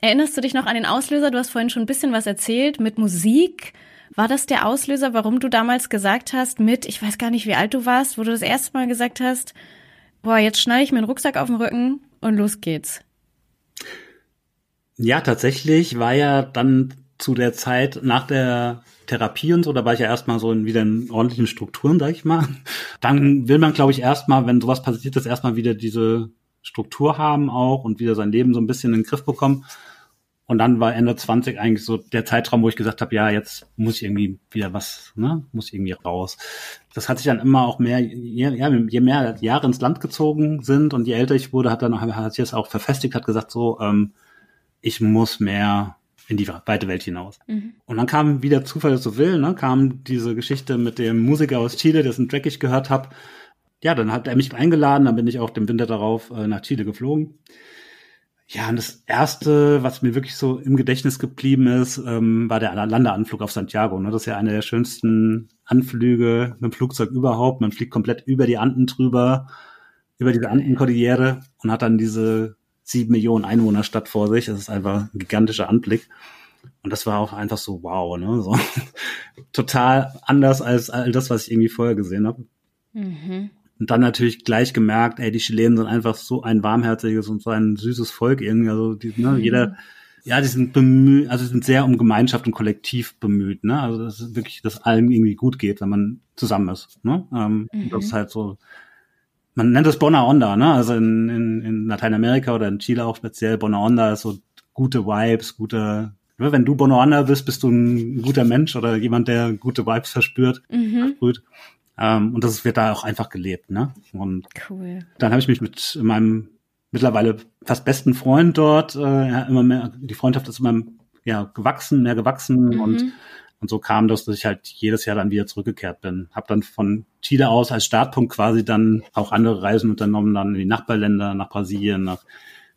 Erinnerst du dich noch an den Auslöser? Du hast vorhin schon ein bisschen was erzählt mit Musik. War das der Auslöser, warum du damals gesagt hast, mit, ich weiß gar nicht, wie alt du warst, wo du das erste Mal gesagt hast, boah, jetzt schneide ich mir einen Rucksack auf den Rücken und los geht's? Ja, tatsächlich war ja dann zu der Zeit nach der Therapie und so, da war ich ja erstmal so in wieder in ordentlichen Strukturen, sag ich mal. Dann will man, glaube ich, erstmal, wenn sowas passiert ist, erstmal wieder diese Struktur haben auch und wieder sein Leben so ein bisschen in den Griff bekommen. Und dann war Ende 20 eigentlich so der Zeitraum, wo ich gesagt habe, ja, jetzt muss ich irgendwie wieder was, ne, muss irgendwie raus. Das hat sich dann immer auch mehr, je, ja, je mehr Jahre ins Land gezogen sind und je älter ich wurde, hat dann hat sich das auch verfestigt, hat gesagt so, ähm, ich muss mehr in die weite Welt hinaus. Mhm. Und dann kam wieder Zufall so will, ne, kam diese Geschichte mit dem Musiker aus Chile, dessen Track ich gehört habe. Ja, dann hat er mich eingeladen, dann bin ich auch dem Winter darauf äh, nach Chile geflogen. Ja, und das erste, was mir wirklich so im Gedächtnis geblieben ist, ähm, war der Landeanflug auf Santiago. Ne? Das ist ja einer der schönsten Anflüge mit dem Flugzeug überhaupt. Man fliegt komplett über die Anden drüber, über diese Andenkordillere und hat dann diese sieben Millionen Einwohnerstadt vor sich. Das ist einfach ein gigantischer Anblick. Und das war auch einfach so wow, ne? So total anders als all das, was ich irgendwie vorher gesehen habe. Mhm. Und dann natürlich gleich gemerkt, ey, die Chilenen sind einfach so ein warmherziges und so ein süßes Volk irgendwie. Also die, ne, mhm. jeder, ja, die sind bemüht, also die sind sehr um Gemeinschaft und Kollektiv bemüht, ne? Also das ist wirklich, dass allem irgendwie gut geht, wenn man zusammen ist. Ne? Ähm, mhm. Das ist halt so, man nennt es Bona Onda, ne? Also in, in, in Lateinamerika oder in Chile auch speziell, Bona Onda ist so gute Vibes, gute, ne, wenn du Bona Onda bist, bist du ein guter Mensch oder jemand, der gute Vibes verspürt, mhm. Ähm, und das wird da auch einfach gelebt, ne? Und cool. dann habe ich mich mit meinem mittlerweile fast besten Freund dort, äh, ja, immer mehr, die Freundschaft ist immer ja, gewachsen, mehr gewachsen mhm. und Und so kam das, dass ich halt jedes Jahr dann wieder zurückgekehrt bin. Hab dann von Chile aus als Startpunkt quasi dann auch andere Reisen unternommen, dann in die Nachbarländer, nach Brasilien, nach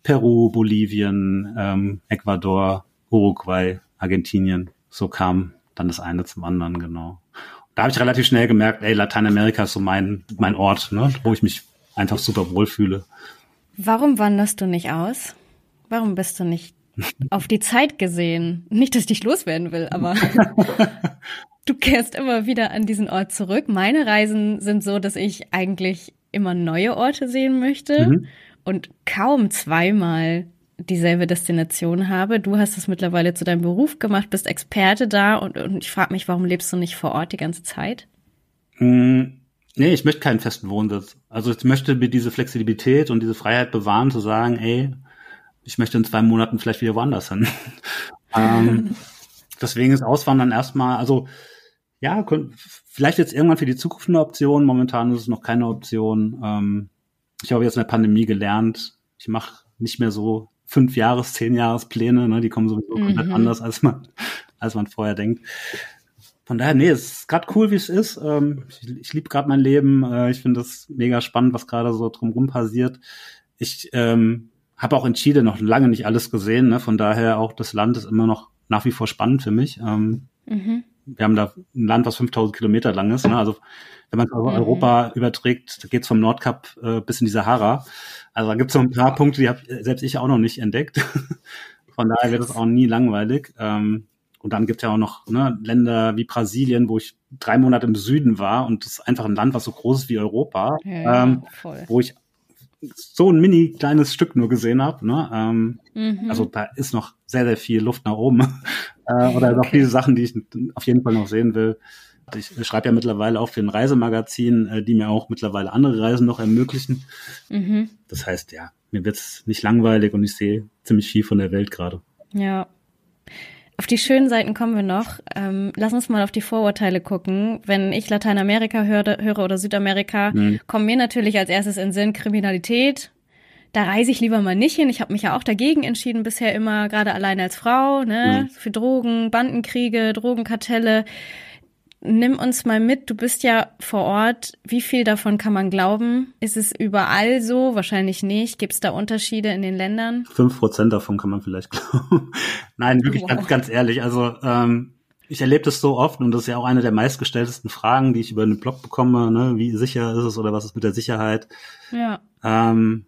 Peru, Bolivien, ähm, Ecuador, Uruguay, Argentinien. So kam dann das eine zum anderen, genau. Da habe ich relativ schnell gemerkt, ey, Lateinamerika ist so mein, mein Ort, ne, wo ich mich einfach super wohl fühle. Warum wanderst du nicht aus? Warum bist du nicht auf die Zeit gesehen? Nicht, dass ich dich loswerden will, aber du kehrst immer wieder an diesen Ort zurück. Meine Reisen sind so, dass ich eigentlich immer neue Orte sehen möchte mhm. und kaum zweimal dieselbe Destination habe. Du hast es mittlerweile zu deinem Beruf gemacht, bist Experte da und, und ich frage mich, warum lebst du nicht vor Ort die ganze Zeit? Mm, nee, ich möchte keinen festen Wohnsitz. Also ich möchte mir diese Flexibilität und diese Freiheit bewahren, zu sagen, ey, ich möchte in zwei Monaten vielleicht wieder woanders hin. ähm, deswegen ist Auswandern erstmal, also ja, vielleicht jetzt irgendwann für die Zukunft eine Option. Momentan ist es noch keine Option. Ähm, ich habe jetzt in der Pandemie gelernt, ich mache nicht mehr so fünf Jahres, zehn Jahres Pläne, ne, die kommen sowieso mhm. komplett anders, als man, als man vorher denkt. Von daher, nee, es ist gerade cool, wie es ist. Ähm, ich ich liebe gerade mein Leben. Äh, ich finde es mega spannend, was gerade so drumherum passiert. Ich ähm, habe auch in Chile noch lange nicht alles gesehen. Ne? Von daher auch das Land ist immer noch nach wie vor spannend für mich. Ähm, mhm. Wir haben da ein Land, was 5000 Kilometer lang ist. Ne? Also wenn man es mhm. Europa überträgt, geht es vom Nordkap äh, bis in die Sahara. Also da gibt es so ein paar Punkte, die habe selbst ich auch noch nicht entdeckt. Von daher wird es auch nie langweilig. Ähm, und dann gibt es ja auch noch ne, Länder wie Brasilien, wo ich drei Monate im Süden war und das ist einfach ein Land, was so groß ist wie Europa, ja, ähm, wo ich so ein mini kleines Stück nur gesehen habe. Ne? Ähm, mhm. Also da ist noch sehr, sehr viel Luft nach oben. äh, oder okay. noch viele Sachen, die ich auf jeden Fall noch sehen will. Ich schreibe ja mittlerweile auch für ein Reisemagazin, äh, die mir auch mittlerweile andere Reisen noch ermöglichen. Mhm. Das heißt, ja, mir wird's nicht langweilig und ich sehe ziemlich viel von der Welt gerade. Ja. Auf die schönen Seiten kommen wir noch. Ähm, lass uns mal auf die Vorurteile gucken. Wenn ich Lateinamerika höre, höre oder Südamerika, mhm. kommen mir natürlich als erstes in Sinn Kriminalität. Da reise ich lieber mal nicht hin. Ich habe mich ja auch dagegen entschieden bisher immer, gerade alleine als Frau, ne, mhm. für Drogen, Bandenkriege, Drogenkartelle. Nimm uns mal mit, du bist ja vor Ort. Wie viel davon kann man glauben? Ist es überall so? Wahrscheinlich nicht. Gibt es da Unterschiede in den Ländern? Fünf Prozent davon kann man vielleicht glauben. Nein, wirklich wow. ganz, ganz ehrlich. Also ähm, ich erlebe das so oft und das ist ja auch eine der meistgestelltesten Fragen, die ich über einen Blog bekomme. Ne? Wie sicher ist es oder was ist mit der Sicherheit? Ja. Ähm,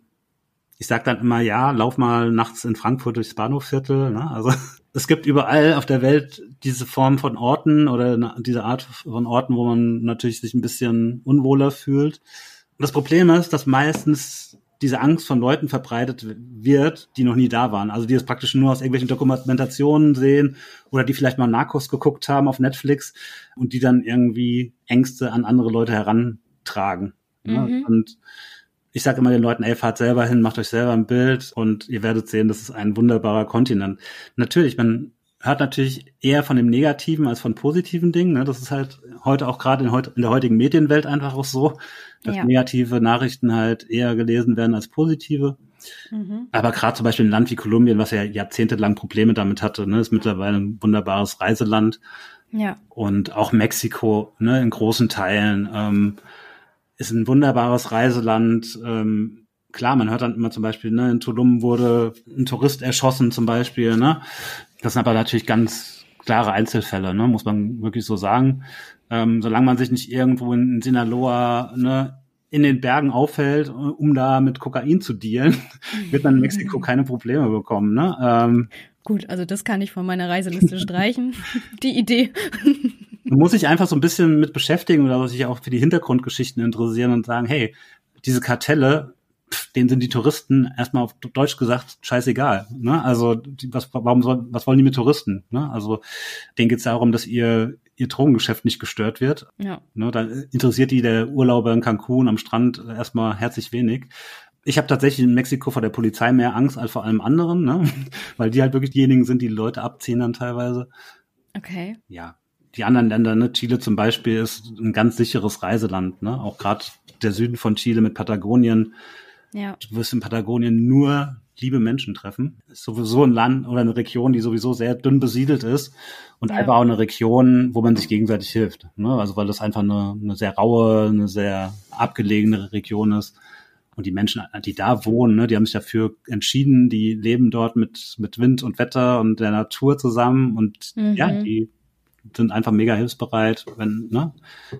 ich sag dann immer, ja, lauf mal nachts in Frankfurt durchs Bahnhofviertel. Ne? Also es gibt überall auf der Welt diese Form von Orten oder diese Art von Orten, wo man natürlich sich ein bisschen unwohler fühlt. Und das Problem ist, dass meistens diese Angst von Leuten verbreitet wird, die noch nie da waren. Also die es praktisch nur aus irgendwelchen Dokumentationen sehen oder die vielleicht mal Narcos geguckt haben auf Netflix und die dann irgendwie Ängste an andere Leute herantragen. Ne? Mhm. Und ich sage immer den Leuten, ey, fahrt selber hin, macht euch selber ein Bild und ihr werdet sehen, das ist ein wunderbarer Kontinent. Natürlich, man hört natürlich eher von dem negativen als von positiven Dingen. Ne? Das ist halt heute auch gerade in, in, der heutigen Medienwelt einfach auch so, dass ja. negative Nachrichten halt eher gelesen werden als positive. Mhm. Aber gerade zum Beispiel ein Land wie Kolumbien, was ja jahrzehntelang Probleme damit hatte, ne, ist mittlerweile ein wunderbares Reiseland. Ja. Und auch Mexiko, ne, in großen Teilen. Ähm, ist ein wunderbares Reiseland. Ähm, klar, man hört dann immer zum Beispiel, ne, in Tulum wurde ein Tourist erschossen zum Beispiel, ne. Das sind aber natürlich ganz klare Einzelfälle, ne, muss man wirklich so sagen. Ähm, solange man sich nicht irgendwo in Sinaloa, ne, in den Bergen aufhält, um da mit Kokain zu dealen, wird man in Mexiko keine Probleme bekommen, ne. Ähm, Gut, also das kann ich von meiner Reiseliste streichen, die Idee. Man muss sich einfach so ein bisschen mit beschäftigen oder sich auch für die Hintergrundgeschichten interessieren und sagen, hey, diese Kartelle, denen sind die Touristen erstmal auf Deutsch gesagt scheißegal. Ne? Also die, was, warum soll, was wollen die mit Touristen? Ne? Also denen geht es darum, dass ihr ihr Drogengeschäft nicht gestört wird. Ja. Ne, da interessiert die der Urlauber in Cancun am Strand erstmal herzlich wenig. Ich habe tatsächlich in Mexiko vor der Polizei mehr Angst als vor allem anderen, ne? weil die halt wirklich diejenigen sind, die Leute abziehen dann teilweise. Okay. Ja, die anderen Länder, ne, Chile zum Beispiel ist ein ganz sicheres Reiseland, ne? Auch gerade der Süden von Chile mit Patagonien Ja. Du wirst in Patagonien nur liebe Menschen treffen. Ist sowieso ein Land oder eine Region, die sowieso sehr dünn besiedelt ist und ja. einfach auch eine Region, wo man sich gegenseitig hilft. Ne? Also weil das einfach eine, eine sehr raue, eine sehr abgelegene Region ist. Und die Menschen, die da wohnen, ne, die haben sich dafür entschieden, die leben dort mit, mit Wind und Wetter und der Natur zusammen und mhm. ja, die sind einfach mega hilfsbereit. Wenn, ne?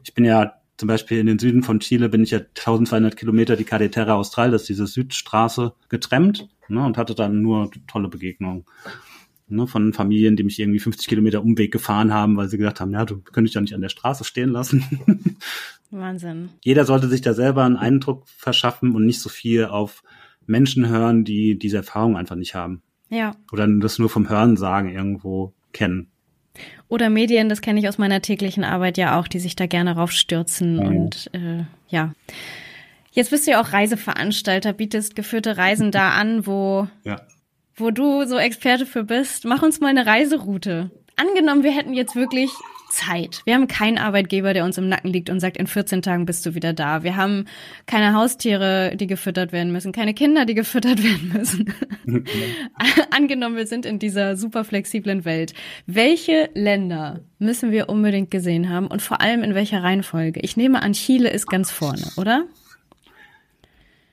Ich bin ja zum Beispiel in den Süden von Chile bin ich ja 1200 Kilometer die Carretera Austral, das ist diese Südstraße, getrennt ne, und hatte dann nur tolle Begegnungen ne, von Familien, die mich irgendwie 50 Kilometer Umweg gefahren haben, weil sie gesagt haben, ja, du könntest ja nicht an der Straße stehen lassen. Wahnsinn. Jeder sollte sich da selber einen Eindruck verschaffen und nicht so viel auf Menschen hören, die diese Erfahrung einfach nicht haben. Ja. Oder das nur vom Hören sagen irgendwo kennen. Oder Medien, das kenne ich aus meiner täglichen Arbeit ja auch, die sich da gerne raufstürzen mhm. und äh, ja. Jetzt bist du ja auch Reiseveranstalter, bietest geführte Reisen da an, wo, ja. wo du so Experte für bist. Mach uns mal eine Reiseroute. Angenommen, wir hätten jetzt wirklich Zeit. Wir haben keinen Arbeitgeber, der uns im Nacken liegt und sagt, in 14 Tagen bist du wieder da. Wir haben keine Haustiere, die gefüttert werden müssen, keine Kinder, die gefüttert werden müssen. Angenommen, wir sind in dieser super flexiblen Welt. Welche Länder müssen wir unbedingt gesehen haben und vor allem in welcher Reihenfolge? Ich nehme an, Chile ist ganz vorne, oder?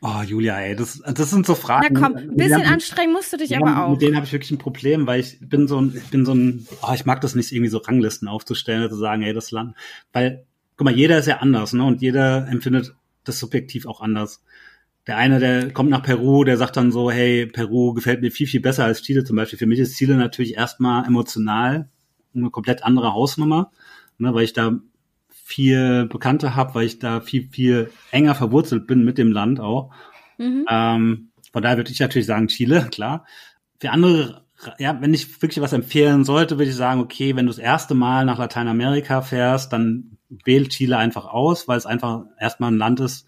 Oh, Julia, ey, das, das sind so Fragen. Na komm, ein bisschen anstrengen musst du dich aber haben, auch. Mit denen habe ich wirklich ein Problem, weil ich bin so ein, ich bin so ein, oh, ich mag das nicht irgendwie so Ranglisten aufzustellen, zu sagen, ey, das Land, weil, guck mal, jeder ist ja anders, ne, und jeder empfindet das subjektiv auch anders. Der eine, der kommt nach Peru, der sagt dann so, hey, Peru gefällt mir viel, viel besser als Chile zum Beispiel. Für mich ist Chile natürlich erstmal emotional eine komplett andere Hausnummer, ne, weil ich da viel Bekannte habe, weil ich da viel, viel enger verwurzelt bin mit dem Land auch. Mhm. Ähm, von daher würde ich natürlich sagen Chile, klar. Für andere, ja, wenn ich wirklich was empfehlen sollte, würde ich sagen, okay, wenn du das erste Mal nach Lateinamerika fährst, dann wähl Chile einfach aus, weil es einfach erstmal ein Land ist,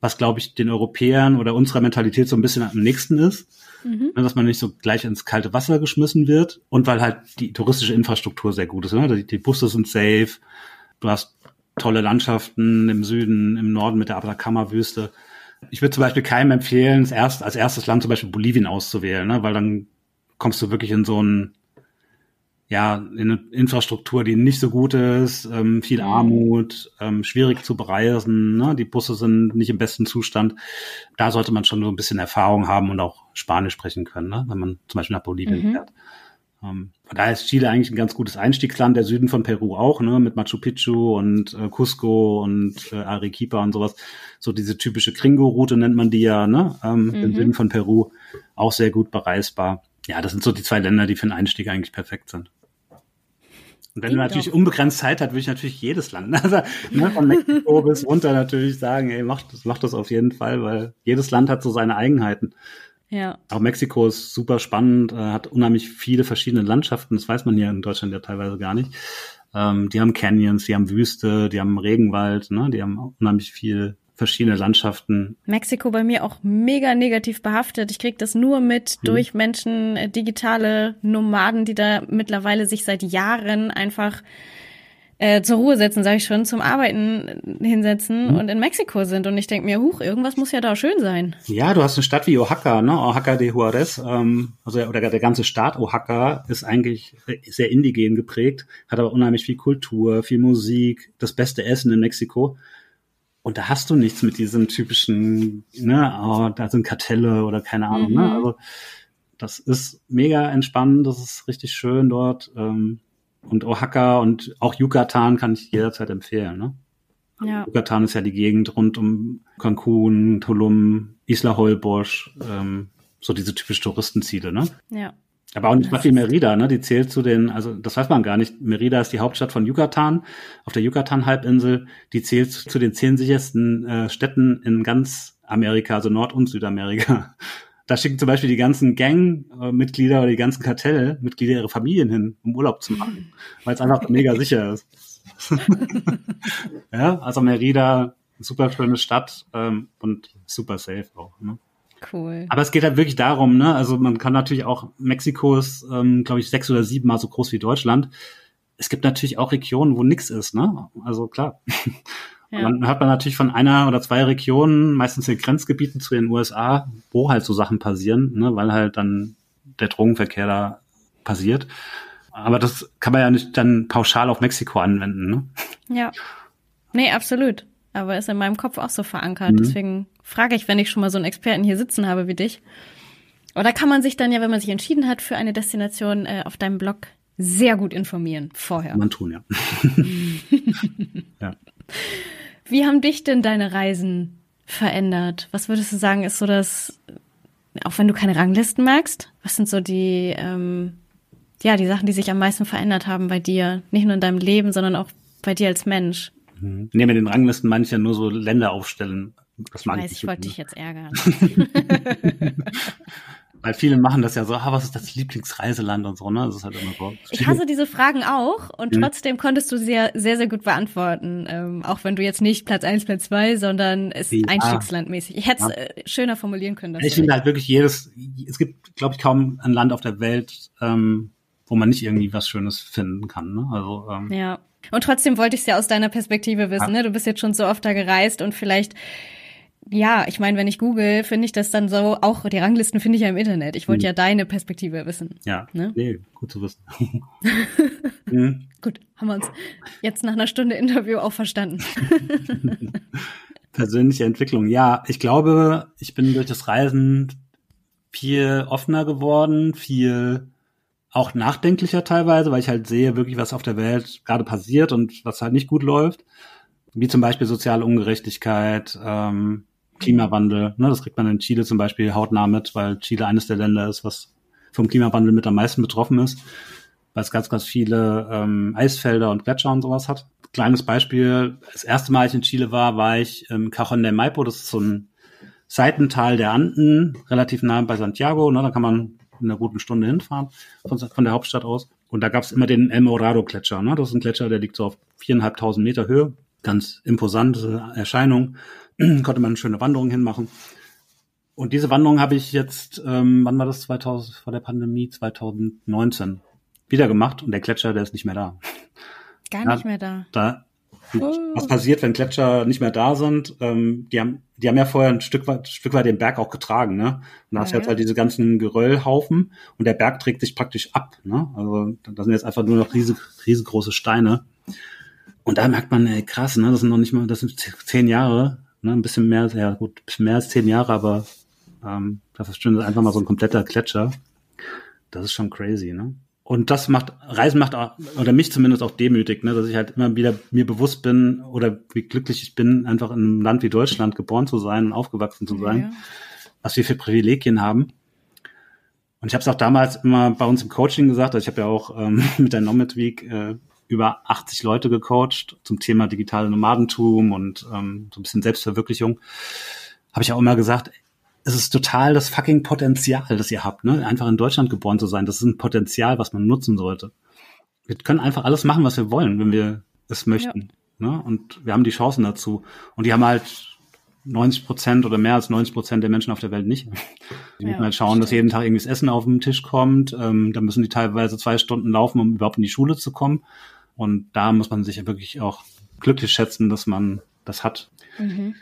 was, glaube ich, den Europäern oder unserer Mentalität so ein bisschen am nächsten ist. Mhm. Ne, dass man nicht so gleich ins kalte Wasser geschmissen wird und weil halt die touristische Infrastruktur sehr gut ist. Ne? Die, die Busse sind safe, du hast tolle Landschaften im Süden, im Norden mit der Atacama-Wüste. Ich würde zum Beispiel keinem empfehlen, als, erst, als erstes Land zum Beispiel Bolivien auszuwählen, ne? weil dann kommst du wirklich in so ein ja, in eine Infrastruktur, die nicht so gut ist, ähm, viel mhm. Armut, ähm, schwierig zu bereisen, ne? die Busse sind nicht im besten Zustand. Da sollte man schon so ein bisschen Erfahrung haben und auch Spanisch sprechen können, ne? wenn man zum Beispiel nach Bolivien mhm. fährt. Ähm, von daher ist Chile eigentlich ein ganz gutes Einstiegsland, der Süden von Peru auch, ne, mit Machu Picchu und äh, Cusco und äh, Arequipa und sowas. So diese typische Gringo-Route nennt man die ja, ne, ähm, mhm. im Süden von Peru auch sehr gut bereisbar. Ja, das sind so die zwei Länder, die für einen Einstieg eigentlich perfekt sind. Und wenn man natürlich unbegrenzt Zeit hat, würde ich natürlich jedes Land, also ne, von Mexiko bis runter natürlich sagen, ey, mach das, mach das auf jeden Fall, weil jedes Land hat so seine Eigenheiten. Ja. Auch Mexiko ist super spannend, äh, hat unheimlich viele verschiedene Landschaften. Das weiß man hier in Deutschland ja teilweise gar nicht. Ähm, die haben Canyons, die haben Wüste, die haben Regenwald, ne? die haben unheimlich viel verschiedene Landschaften. Mexiko bei mir auch mega negativ behaftet. Ich krieg das nur mit mhm. durch Menschen, äh, digitale Nomaden, die da mittlerweile sich seit Jahren einfach äh, zur Ruhe setzen, sage ich schon, zum Arbeiten hinsetzen mhm. und in Mexiko sind. Und ich denke mir, huch, irgendwas muss ja da schön sein. Ja, du hast eine Stadt wie Oaxaca, ne? Oaxaca de Juarez, ähm, also oder der ganze Staat Oaxaca ist eigentlich sehr indigen geprägt, hat aber unheimlich viel Kultur, viel Musik, das beste Essen in Mexiko. Und da hast du nichts mit diesem typischen, ne, oh, da sind Kartelle oder keine Ahnung, ne? mhm. ne? Also das ist mega entspannend, das ist richtig schön dort. Ähm, und Oaxaca und auch Yucatan kann ich jederzeit empfehlen. Ne? Ja. Yucatan ist ja die Gegend rund um Cancun, Tulum, Isla Holbosch, ähm, so diese typischen Touristenziele, ne? Ja. Aber auch nicht mal viel Merida, ne? Die zählt zu den, also das weiß man gar nicht. Merida ist die Hauptstadt von Yucatan, auf der Yucatan-Halbinsel. Die zählt zu den zehn sichersten äh, Städten in ganz Amerika, also Nord- und Südamerika. Da schicken zum Beispiel die ganzen Gang-Mitglieder oder die ganzen Kartellmitglieder ihre Familien hin, um Urlaub zu machen, weil es einfach mega sicher ist. ja, also Merida, super schöne Stadt ähm, und super safe auch. Ne? Cool. Aber es geht halt wirklich darum, ne? Also man kann natürlich auch, Mexiko ist, ähm, glaube ich, sechs oder sieben Mal so groß wie Deutschland. Es gibt natürlich auch Regionen, wo nix ist, ne? Also klar. Ja. Dann hört man natürlich von einer oder zwei Regionen, meistens in Grenzgebieten zu den USA, wo halt so Sachen passieren, ne, weil halt dann der Drogenverkehr da passiert. Aber das kann man ja nicht dann pauschal auf Mexiko anwenden, ne? Ja. Nee, absolut. Aber ist in meinem Kopf auch so verankert. Mhm. Deswegen frage ich, wenn ich schon mal so einen Experten hier sitzen habe wie dich. Oder kann man sich dann ja, wenn man sich entschieden hat für eine Destination, äh, auf deinem Blog sehr gut informieren vorher. Man tun, ja. ja. Wie haben dich denn deine Reisen verändert? Was würdest du sagen, ist so das, auch wenn du keine Ranglisten magst, was sind so die, ähm, ja, die Sachen, die sich am meisten verändert haben bei dir? Nicht nur in deinem Leben, sondern auch bei dir als Mensch. Mhm. Nee, mit den Ranglisten meine ich ja nur so Länder aufstellen. Das mag ich, weiß, ich, ich wollte dich jetzt ärgern. Weil viele machen das ja so, ah, was ist das Lieblingsreiseland und so, ne? Das ist halt immer so. Ich hasse diese Fragen auch und mhm. trotzdem konntest du sie sehr, sehr, sehr gut beantworten. Ähm, auch wenn du jetzt nicht Platz eins, Platz zwei, sondern es ja. Einstiegslandmäßig. Ich hätte es ja. äh, schöner formulieren können. Ich finde halt wirklich jedes, es gibt, glaube ich, kaum ein Land auf der Welt, ähm, wo man nicht irgendwie was Schönes finden kann. Ne? Also, ähm, ja. Und trotzdem wollte ich es ja aus deiner Perspektive wissen. Ja. Ne? Du bist jetzt schon so oft da gereist und vielleicht ja, ich meine, wenn ich google, finde ich das dann so, auch die Ranglisten finde ich ja im Internet. Ich wollte hm. ja deine Perspektive wissen. Ja, ne? nee, gut zu wissen. hm. Gut, haben wir uns jetzt nach einer Stunde Interview auch verstanden. Persönliche Entwicklung, ja, ich glaube, ich bin durch das Reisen viel offener geworden, viel auch nachdenklicher teilweise, weil ich halt sehe wirklich, was auf der Welt gerade passiert und was halt nicht gut läuft. Wie zum Beispiel soziale Ungerechtigkeit, ähm, Klimawandel. Ne, das kriegt man in Chile zum Beispiel hautnah mit, weil Chile eines der Länder ist, was vom Klimawandel mit am meisten betroffen ist, weil es ganz, ganz viele ähm, Eisfelder und Gletscher und sowas hat. Kleines Beispiel, das erste Mal, ich in Chile war, war ich im Cajon de Maipo, das ist so ein Seitental der Anden, relativ nah bei Santiago, ne, da kann man in einer guten Stunde hinfahren von, von der Hauptstadt aus. Und da gab es immer den El Morado Gletscher. Ne? Das ist ein Gletscher, der liegt so auf viereinhalbtausend Meter Höhe. Ganz imposante Erscheinung. konnte man eine schöne Wanderung hinmachen. Und diese Wanderung habe ich jetzt, ähm, wann war das 2000 vor der Pandemie 2019 wieder gemacht und der Gletscher, der ist nicht mehr da. Gar nicht mehr da. Da was passiert, wenn Gletscher nicht mehr da sind? Ähm, die haben die haben ja vorher ein Stück weit, Stück weit den Berg auch getragen, ne? Und da hast du ja, jetzt halt diese ganzen Geröllhaufen und der Berg trägt sich praktisch ab, ne? Also da sind jetzt einfach nur noch riesig, riesengroße Steine. Und da merkt man, ey, krass, ne? Das sind noch nicht mal, das sind zehn Jahre, ne, ein bisschen mehr, ja gut, ein bisschen mehr als zehn Jahre, aber ähm, das ist schon einfach mal so ein kompletter Gletscher. Das ist schon crazy, ne? Und das macht, Reisen macht, auch, oder mich zumindest auch demütig, ne, dass ich halt immer wieder mir bewusst bin oder wie glücklich ich bin, einfach in einem Land wie Deutschland geboren zu sein und aufgewachsen zu sein, ja. was wir für Privilegien haben. Und ich habe es auch damals immer bei uns im Coaching gesagt, also ich habe ja auch ähm, mit der Nomad Week äh, über 80 Leute gecoacht zum Thema digitale Nomadentum und ähm, so ein bisschen Selbstverwirklichung. Habe ich auch immer gesagt, es ist total das fucking Potenzial, das ihr habt, ne? Einfach in Deutschland geboren zu sein. Das ist ein Potenzial, was man nutzen sollte. Wir können einfach alles machen, was wir wollen, wenn wir es möchten. Ja. Ne? Und wir haben die Chancen dazu. Und die haben halt 90 Prozent oder mehr als 90 Prozent der Menschen auf der Welt nicht. Die ja, müssen halt schauen, dass jeden Tag irgendwie das Essen auf den Tisch kommt. Ähm, da müssen die teilweise zwei Stunden laufen, um überhaupt in die Schule zu kommen. Und da muss man sich wirklich auch glücklich schätzen, dass man das hat. Mhm.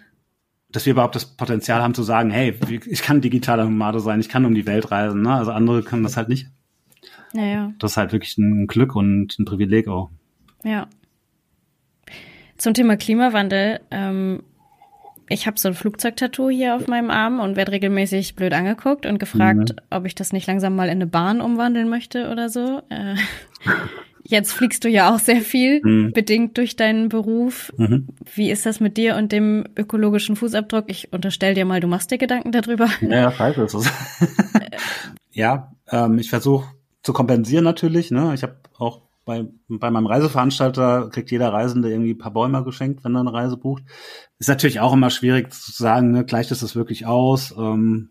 Dass wir überhaupt das Potenzial haben zu sagen, hey, ich kann digitaler Nomade sein, ich kann um die Welt reisen. Ne? Also andere können das halt nicht. Naja. Das ist halt wirklich ein Glück und ein Privileg auch. Ja. Zum Thema Klimawandel. Ähm, ich habe so ein Flugzeugtattoo hier auf meinem Arm und werde regelmäßig blöd angeguckt und gefragt, mhm. ob ich das nicht langsam mal in eine Bahn umwandeln möchte oder so. Äh, Jetzt fliegst du ja auch sehr viel, mhm. bedingt durch deinen Beruf. Mhm. Wie ist das mit dir und dem ökologischen Fußabdruck? Ich unterstelle dir mal, du machst dir Gedanken darüber. Ja, falsch ist es. ja, ähm, ich versuche zu kompensieren natürlich. Ne? Ich habe auch bei, bei meinem Reiseveranstalter kriegt jeder Reisende irgendwie ein paar Bäume geschenkt, wenn er eine Reise bucht. Ist natürlich auch immer schwierig zu sagen, ne, gleicht es das wirklich aus. Ähm,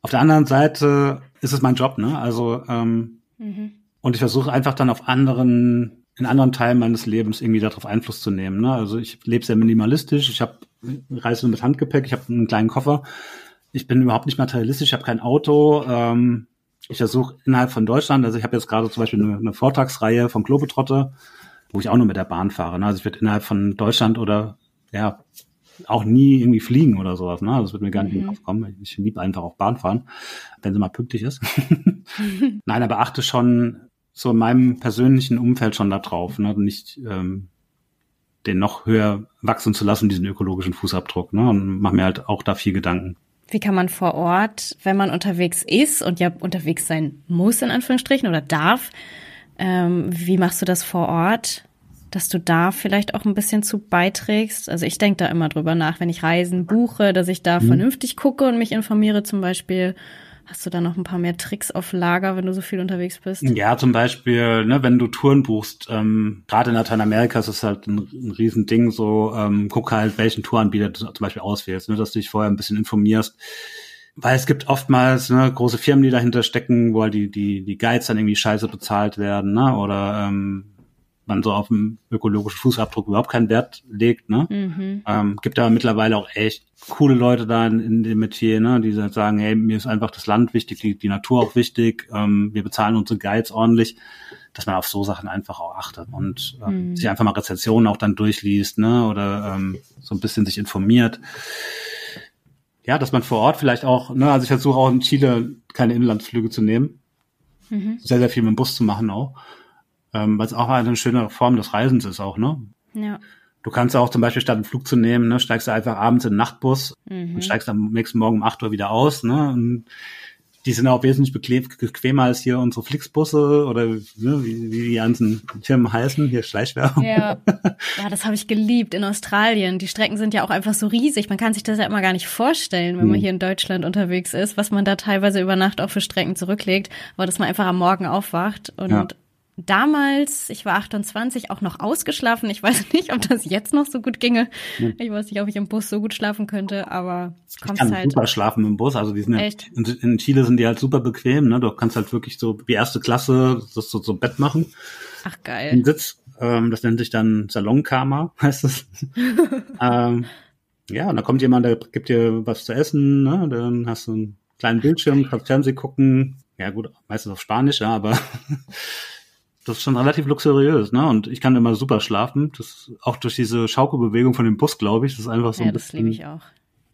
auf der anderen Seite ist es mein Job, ne? Also ähm, mhm und ich versuche einfach dann auf anderen, in anderen Teilen meines Lebens irgendwie darauf Einfluss zu nehmen. Ne? Also ich lebe sehr minimalistisch, ich habe reise mit Handgepäck, ich habe einen kleinen Koffer. Ich bin überhaupt nicht materialistisch, ich habe kein Auto. Ähm, ich versuche innerhalb von Deutschland, also ich habe jetzt gerade zum Beispiel eine, eine Vortragsreihe vom Globetrotter, wo ich auch nur mit der Bahn fahre. Ne? Also ich werde innerhalb von Deutschland oder ja, auch nie irgendwie fliegen oder sowas. Ne? Das wird mir gar nicht mhm. in den Kopf kommen. Ich liebe einfach auch Bahn fahren, wenn sie mal pünktlich ist. Nein, aber achte schon so in meinem persönlichen Umfeld schon da drauf, ne? nicht ähm, den noch höher wachsen zu lassen, diesen ökologischen Fußabdruck. Ne? Und mache mir halt auch da viel Gedanken. Wie kann man vor Ort, wenn man unterwegs ist und ja unterwegs sein muss, in Anführungsstrichen, oder darf, ähm, wie machst du das vor Ort? dass du da vielleicht auch ein bisschen zu beiträgst. Also ich denke da immer drüber nach, wenn ich Reisen buche, dass ich da mhm. vernünftig gucke und mich informiere zum Beispiel. Hast du da noch ein paar mehr Tricks auf Lager, wenn du so viel unterwegs bist? Ja, zum Beispiel, ne, wenn du Touren buchst, ähm, gerade in Lateinamerika ist es halt ein, ein Riesending, so ähm, guck halt, welchen Touranbieter du zum Beispiel auswählst, ne, dass du dich vorher ein bisschen informierst. Weil es gibt oftmals ne, große Firmen, die dahinter stecken, wo halt die, die, die Guides dann irgendwie scheiße bezahlt werden, ne? Oder ähm, man so auf dem ökologischen Fußabdruck überhaupt keinen Wert legt. Ne? Mhm. Ähm, gibt aber mittlerweile auch echt coole Leute da in, in dem Metier, ne? die sagen, hey, mir ist einfach das Land wichtig, die, die Natur auch wichtig, ähm, wir bezahlen unsere Guides ordentlich, dass man auf so Sachen einfach auch achtet und ähm, mhm. sich einfach mal Rezensionen auch dann durchliest ne? oder ähm, so ein bisschen sich informiert. Ja, dass man vor Ort vielleicht auch, ne, also ich versuche auch in Chile keine Inlandsflüge zu nehmen. Mhm. Sehr, sehr viel mit dem Bus zu machen auch ähm, es auch eine schöne Form des Reisens ist auch, ne? Ja. Du kannst auch zum Beispiel statt einen Flug zu nehmen, ne, steigst du einfach abends in den Nachtbus mhm. und steigst am nächsten Morgen um 8 Uhr wieder aus, ne? Und die sind auch wesentlich bequemer als hier unsere Flixbusse oder ne, wie, wie die ganzen Firmen heißen, hier Schleichwerbung. Ja, ja das habe ich geliebt in Australien. Die Strecken sind ja auch einfach so riesig. Man kann sich das ja immer gar nicht vorstellen, wenn man hm. hier in Deutschland unterwegs ist, was man da teilweise über Nacht auch für Strecken zurücklegt, aber dass man einfach am Morgen aufwacht und ja damals, ich war 28, auch noch ausgeschlafen. Ich weiß nicht, ob das jetzt noch so gut ginge. Hm. Ich weiß nicht, ob ich im Bus so gut schlafen könnte, aber kommst ich kann halt. super schlafen im Bus. Also die sind? Ja, in, in, Chile sind die halt super bequem. Ne? Du kannst halt wirklich so wie erste Klasse das so, so Bett machen. Ach geil. Ein Sitz. Ähm, das nennt sich dann Salonkarma, heißt es. ähm, ja, und da kommt jemand, der gibt dir was zu essen. Ne? Dann hast du einen kleinen Bildschirm, kannst Fernsehen gucken. Ja gut, meistens auf Spanisch, ja, aber das ist schon relativ luxuriös, ne? Und ich kann immer super schlafen. Das auch durch diese Schaukelbewegung von dem Bus, glaube ich. Das ist einfach so ja, ein bisschen. Das liebe ich auch.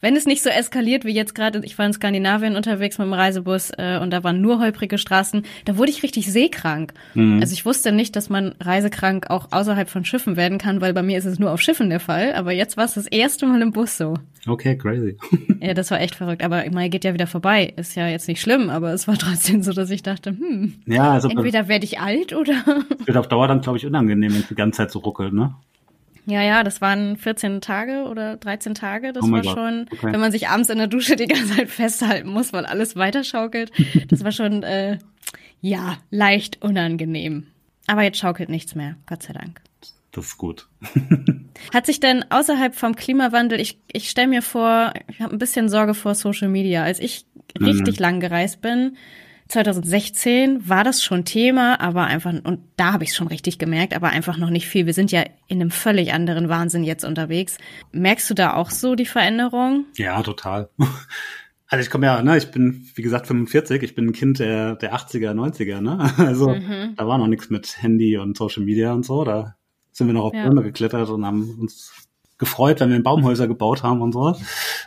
Wenn es nicht so eskaliert wie jetzt gerade, ich war in Skandinavien unterwegs mit dem Reisebus äh, und da waren nur holprige Straßen, da wurde ich richtig seekrank. Mhm. Also ich wusste nicht, dass man reisekrank auch außerhalb von Schiffen werden kann, weil bei mir ist es nur auf Schiffen der Fall. Aber jetzt war es das erste Mal im Bus so. Okay, crazy. ja, das war echt verrückt. Aber mal geht ja wieder vorbei. Ist ja jetzt nicht schlimm, aber es war trotzdem so, dass ich dachte, hm, ja, also entweder werde ich alt oder. wird auf Dauer dann, glaube ich, unangenehm, wenn es die ganze Zeit so ruckelt, ne? Ja, ja, das waren 14 Tage oder 13 Tage. Das oh war God. schon, okay. wenn man sich abends in der Dusche die ganze Zeit festhalten muss, weil alles weiterschaukelt. Das war schon, äh, ja, leicht unangenehm. Aber jetzt schaukelt nichts mehr, Gott sei Dank. Das ist gut. Hat sich denn außerhalb vom Klimawandel, ich, ich stelle mir vor, ich habe ein bisschen Sorge vor Social Media. Als ich richtig mhm. lang gereist bin, 2016 war das schon Thema, aber einfach, und da habe ich es schon richtig gemerkt, aber einfach noch nicht viel. Wir sind ja in einem völlig anderen Wahnsinn jetzt unterwegs. Merkst du da auch so die Veränderung? Ja, total. Also ich komme ja, ne, ich bin, wie gesagt, 45, ich bin ein Kind der, der 80er, 90er, ne? Also mhm. da war noch nichts mit Handy und Social Media und so. Da sind wir noch auf Bäume geklettert und haben uns gefreut, wenn wir Baumhäuser gebaut haben und so.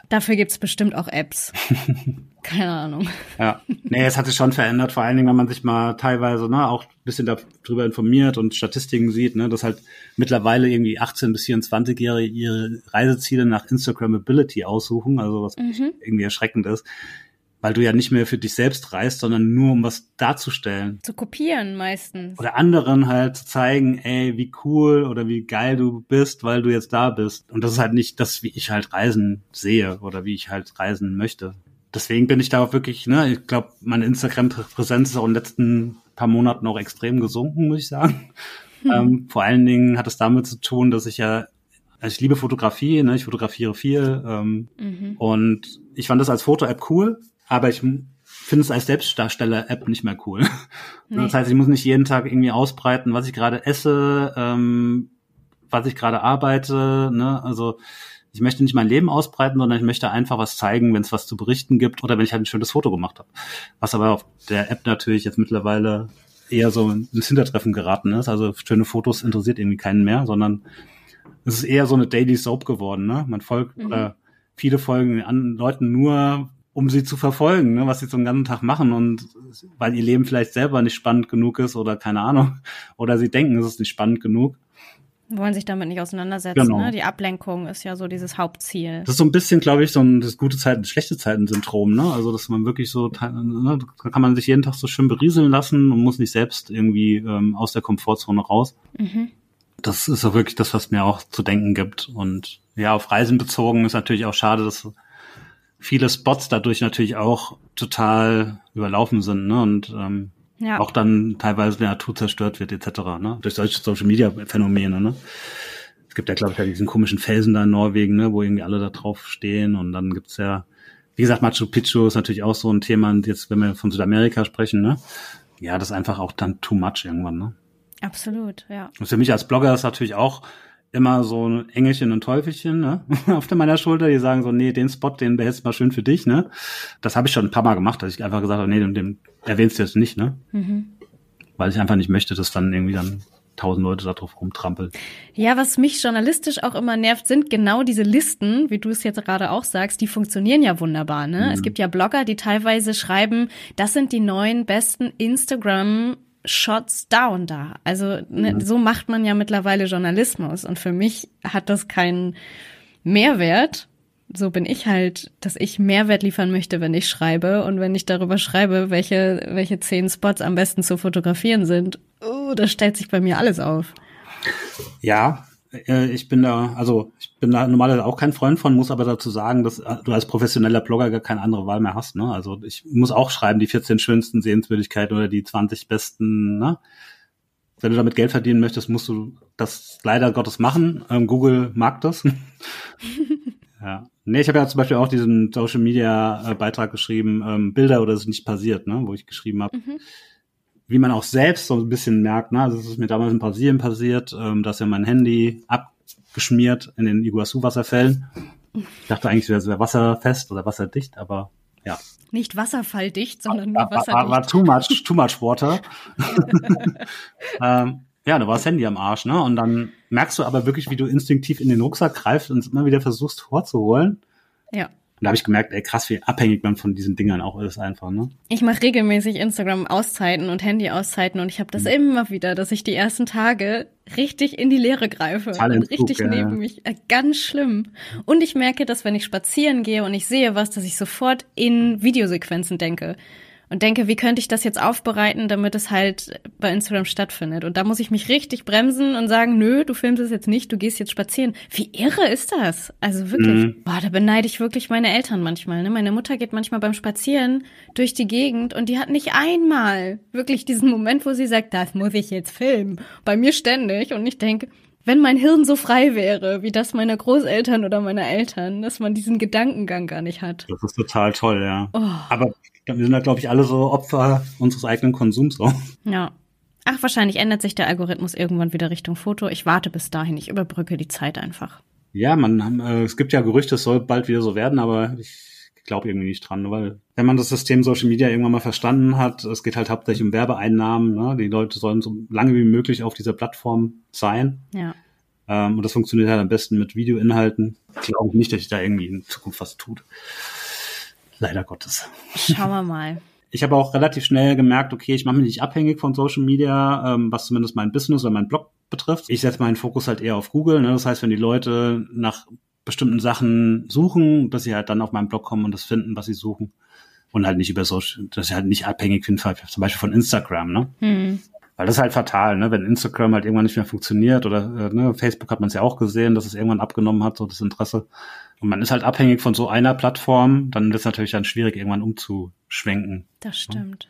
Dafür gibt's bestimmt auch Apps. Keine Ahnung. Ja, nee, es hat sich schon verändert, vor allen Dingen, wenn man sich mal teilweise ne, auch ein bisschen darüber informiert und Statistiken sieht, ne, dass halt mittlerweile irgendwie 18- bis 24-Jährige ihre Reiseziele nach Instagrammability aussuchen, also was mhm. irgendwie erschreckend ist weil du ja nicht mehr für dich selbst reist, sondern nur um was darzustellen. Zu kopieren meistens. Oder anderen halt zu zeigen, ey, wie cool oder wie geil du bist, weil du jetzt da bist. Und das ist halt nicht das, wie ich halt Reisen sehe oder wie ich halt reisen möchte. Deswegen bin ich da auch wirklich, ne, ich glaube, meine Instagram-Präsenz ist auch in den letzten paar Monaten auch extrem gesunken, muss ich sagen. Hm. Ähm, vor allen Dingen hat es damit zu tun, dass ich ja also ich liebe Fotografie, ne? ich fotografiere viel ähm, mhm. und ich fand das als Foto-App cool, aber ich finde es als Selbstdarsteller-App nicht mehr cool. Nee. Das heißt, ich muss nicht jeden Tag irgendwie ausbreiten, was ich gerade esse, ähm, was ich gerade arbeite. Ne? Also ich möchte nicht mein Leben ausbreiten, sondern ich möchte einfach was zeigen, wenn es was zu berichten gibt oder wenn ich halt ein schönes Foto gemacht habe. Was aber auf der App natürlich jetzt mittlerweile eher so ins Hintertreffen geraten ist. Also schöne Fotos interessiert irgendwie keinen mehr, sondern es ist eher so eine Daily Soap geworden, ne? Man folgt mhm. oder viele folgen an Leuten nur, um sie zu verfolgen, ne? was sie so einen ganzen Tag machen und weil ihr Leben vielleicht selber nicht spannend genug ist oder keine Ahnung oder sie denken, es ist nicht spannend genug wollen sich damit nicht auseinandersetzen. Genau. Ne? Die Ablenkung ist ja so dieses Hauptziel. Das ist so ein bisschen, glaube ich, so ein das gute Zeiten, schlechte Zeiten-Syndrom. Ne? Also dass man wirklich so, ne, da kann man sich jeden Tag so schön berieseln lassen und muss nicht selbst irgendwie ähm, aus der Komfortzone raus. Mhm. Das ist auch wirklich das, was mir auch zu denken gibt. Und ja, auf Reisen bezogen ist natürlich auch schade, dass viele Spots dadurch natürlich auch total überlaufen sind. Ne? Und ähm, ja. Auch dann teilweise die Natur zerstört wird, etc. Ne? Durch solche Social Media Phänomene, ne? Es gibt ja, glaube ich, ja diesen komischen Felsen da in Norwegen, ne, wo irgendwie alle da drauf stehen. Und dann gibt's ja, wie gesagt, Machu Picchu ist natürlich auch so ein Thema, und jetzt, wenn wir von Südamerika sprechen, ne? Ja, das ist einfach auch dann too much irgendwann, ne? Absolut, ja. Und für mich als Blogger ist natürlich auch immer so ein Engelchen und Teufelchen ne? auf meiner Schulter, die sagen so, nee, den Spot, den behältst du mal schön für dich. Ne? Das habe ich schon ein paar Mal gemacht, dass ich einfach gesagt habe, nee, den, den erwähnst du jetzt nicht, ne? Mhm. Weil ich einfach nicht möchte, dass dann irgendwie dann tausend Leute da drauf rumtrampeln. Ja, was mich journalistisch auch immer nervt, sind genau diese Listen, wie du es jetzt gerade auch sagst, die funktionieren ja wunderbar. Ne? Mhm. Es gibt ja Blogger, die teilweise schreiben, das sind die neuen besten Instagram Shots und da. Also ne, mhm. so macht man ja mittlerweile Journalismus. Und für mich hat das keinen Mehrwert. So bin ich halt, dass ich Mehrwert liefern möchte, wenn ich schreibe. Und wenn ich darüber schreibe, welche, welche zehn Spots am besten zu fotografieren sind, oh, da stellt sich bei mir alles auf. Ja, ich bin da, also ich bin da normalerweise auch kein Freund von, muss aber dazu sagen, dass äh, du als professioneller Blogger gar keine andere Wahl mehr hast. Ne? Also ich muss auch schreiben, die 14 schönsten Sehenswürdigkeiten oder die 20 besten. Ne? Wenn du damit Geld verdienen möchtest, musst du das leider Gottes machen. Ähm, Google mag das. ja. Nee, ich habe ja zum Beispiel auch diesen Social Media äh, Beitrag geschrieben, ähm, Bilder oder es ist nicht passiert, ne? wo ich geschrieben habe. Mhm wie man auch selbst so ein bisschen merkt, ne, also es ist mir damals in Brasilien passiert, ähm, dass ja mein Handy abgeschmiert in den Iguazu-Wasserfällen. Ich dachte eigentlich, es wäre wasserfest oder wasserdicht, aber ja. Nicht wasserfalldicht, sondern nur wasserdicht. War, war too much, too much water. ähm, ja, da war das Handy am Arsch, ne? Und dann merkst du aber wirklich, wie du instinktiv in den Rucksack greifst und es immer wieder versuchst vorzuholen. Ja. Und da habe ich gemerkt, ey, krass, wie abhängig man von diesen Dingern auch ist einfach, ne? Ich mache regelmäßig Instagram-Auszeiten und Handy-Auszeiten und ich habe das mhm. immer wieder, dass ich die ersten Tage richtig in die Leere greife Total und richtig ja. neben mich. Äh, ganz schlimm. Und ich merke, dass wenn ich spazieren gehe und ich sehe was, dass ich sofort in Videosequenzen denke und denke, wie könnte ich das jetzt aufbereiten, damit es halt bei Instagram stattfindet. Und da muss ich mich richtig bremsen und sagen, nö, du filmst es jetzt nicht, du gehst jetzt spazieren. Wie irre ist das? Also wirklich, mhm. boah, da beneide ich wirklich meine Eltern manchmal. Ne? Meine Mutter geht manchmal beim Spazieren durch die Gegend und die hat nicht einmal wirklich diesen Moment, wo sie sagt, das muss ich jetzt filmen. Bei mir ständig. Und ich denke, wenn mein Hirn so frei wäre, wie das meiner Großeltern oder meiner Eltern, dass man diesen Gedankengang gar nicht hat. Das ist total toll, ja. Oh. Aber wir sind da, glaube ich, alle so Opfer unseres eigenen Konsums. So. Ja. Ach, wahrscheinlich ändert sich der Algorithmus irgendwann wieder Richtung Foto. Ich warte bis dahin, ich überbrücke die Zeit einfach. Ja, man, äh, es gibt ja Gerüchte, es soll bald wieder so werden, aber ich glaube irgendwie nicht dran, weil wenn man das System Social Media irgendwann mal verstanden hat, es geht halt hauptsächlich um Werbeeinnahmen, ne? die Leute sollen so lange wie möglich auf dieser Plattform sein. Ja. Ähm, und das funktioniert halt am besten mit Videoinhalten. Ich glaube nicht, dass sich da irgendwie in Zukunft was tut. Leider Gottes. Schauen wir mal. Ich habe auch relativ schnell gemerkt, okay, ich mache mich nicht abhängig von Social Media, ähm, was zumindest mein Business oder mein Blog betrifft. Ich setze meinen Fokus halt eher auf Google. Ne? Das heißt, wenn die Leute nach bestimmten Sachen suchen, dass sie halt dann auf meinen Blog kommen und das finden, was sie suchen. Und halt nicht über Social, dass sie halt nicht abhängig sind, zum Beispiel von Instagram, ne? Hm. Weil das ist halt fatal, ne? Wenn Instagram halt irgendwann nicht mehr funktioniert oder äh, ne? Facebook hat man es ja auch gesehen, dass es irgendwann abgenommen hat, so das Interesse. Und man ist halt abhängig von so einer Plattform, dann wird es natürlich dann schwierig, irgendwann umzuschwenken. Das stimmt.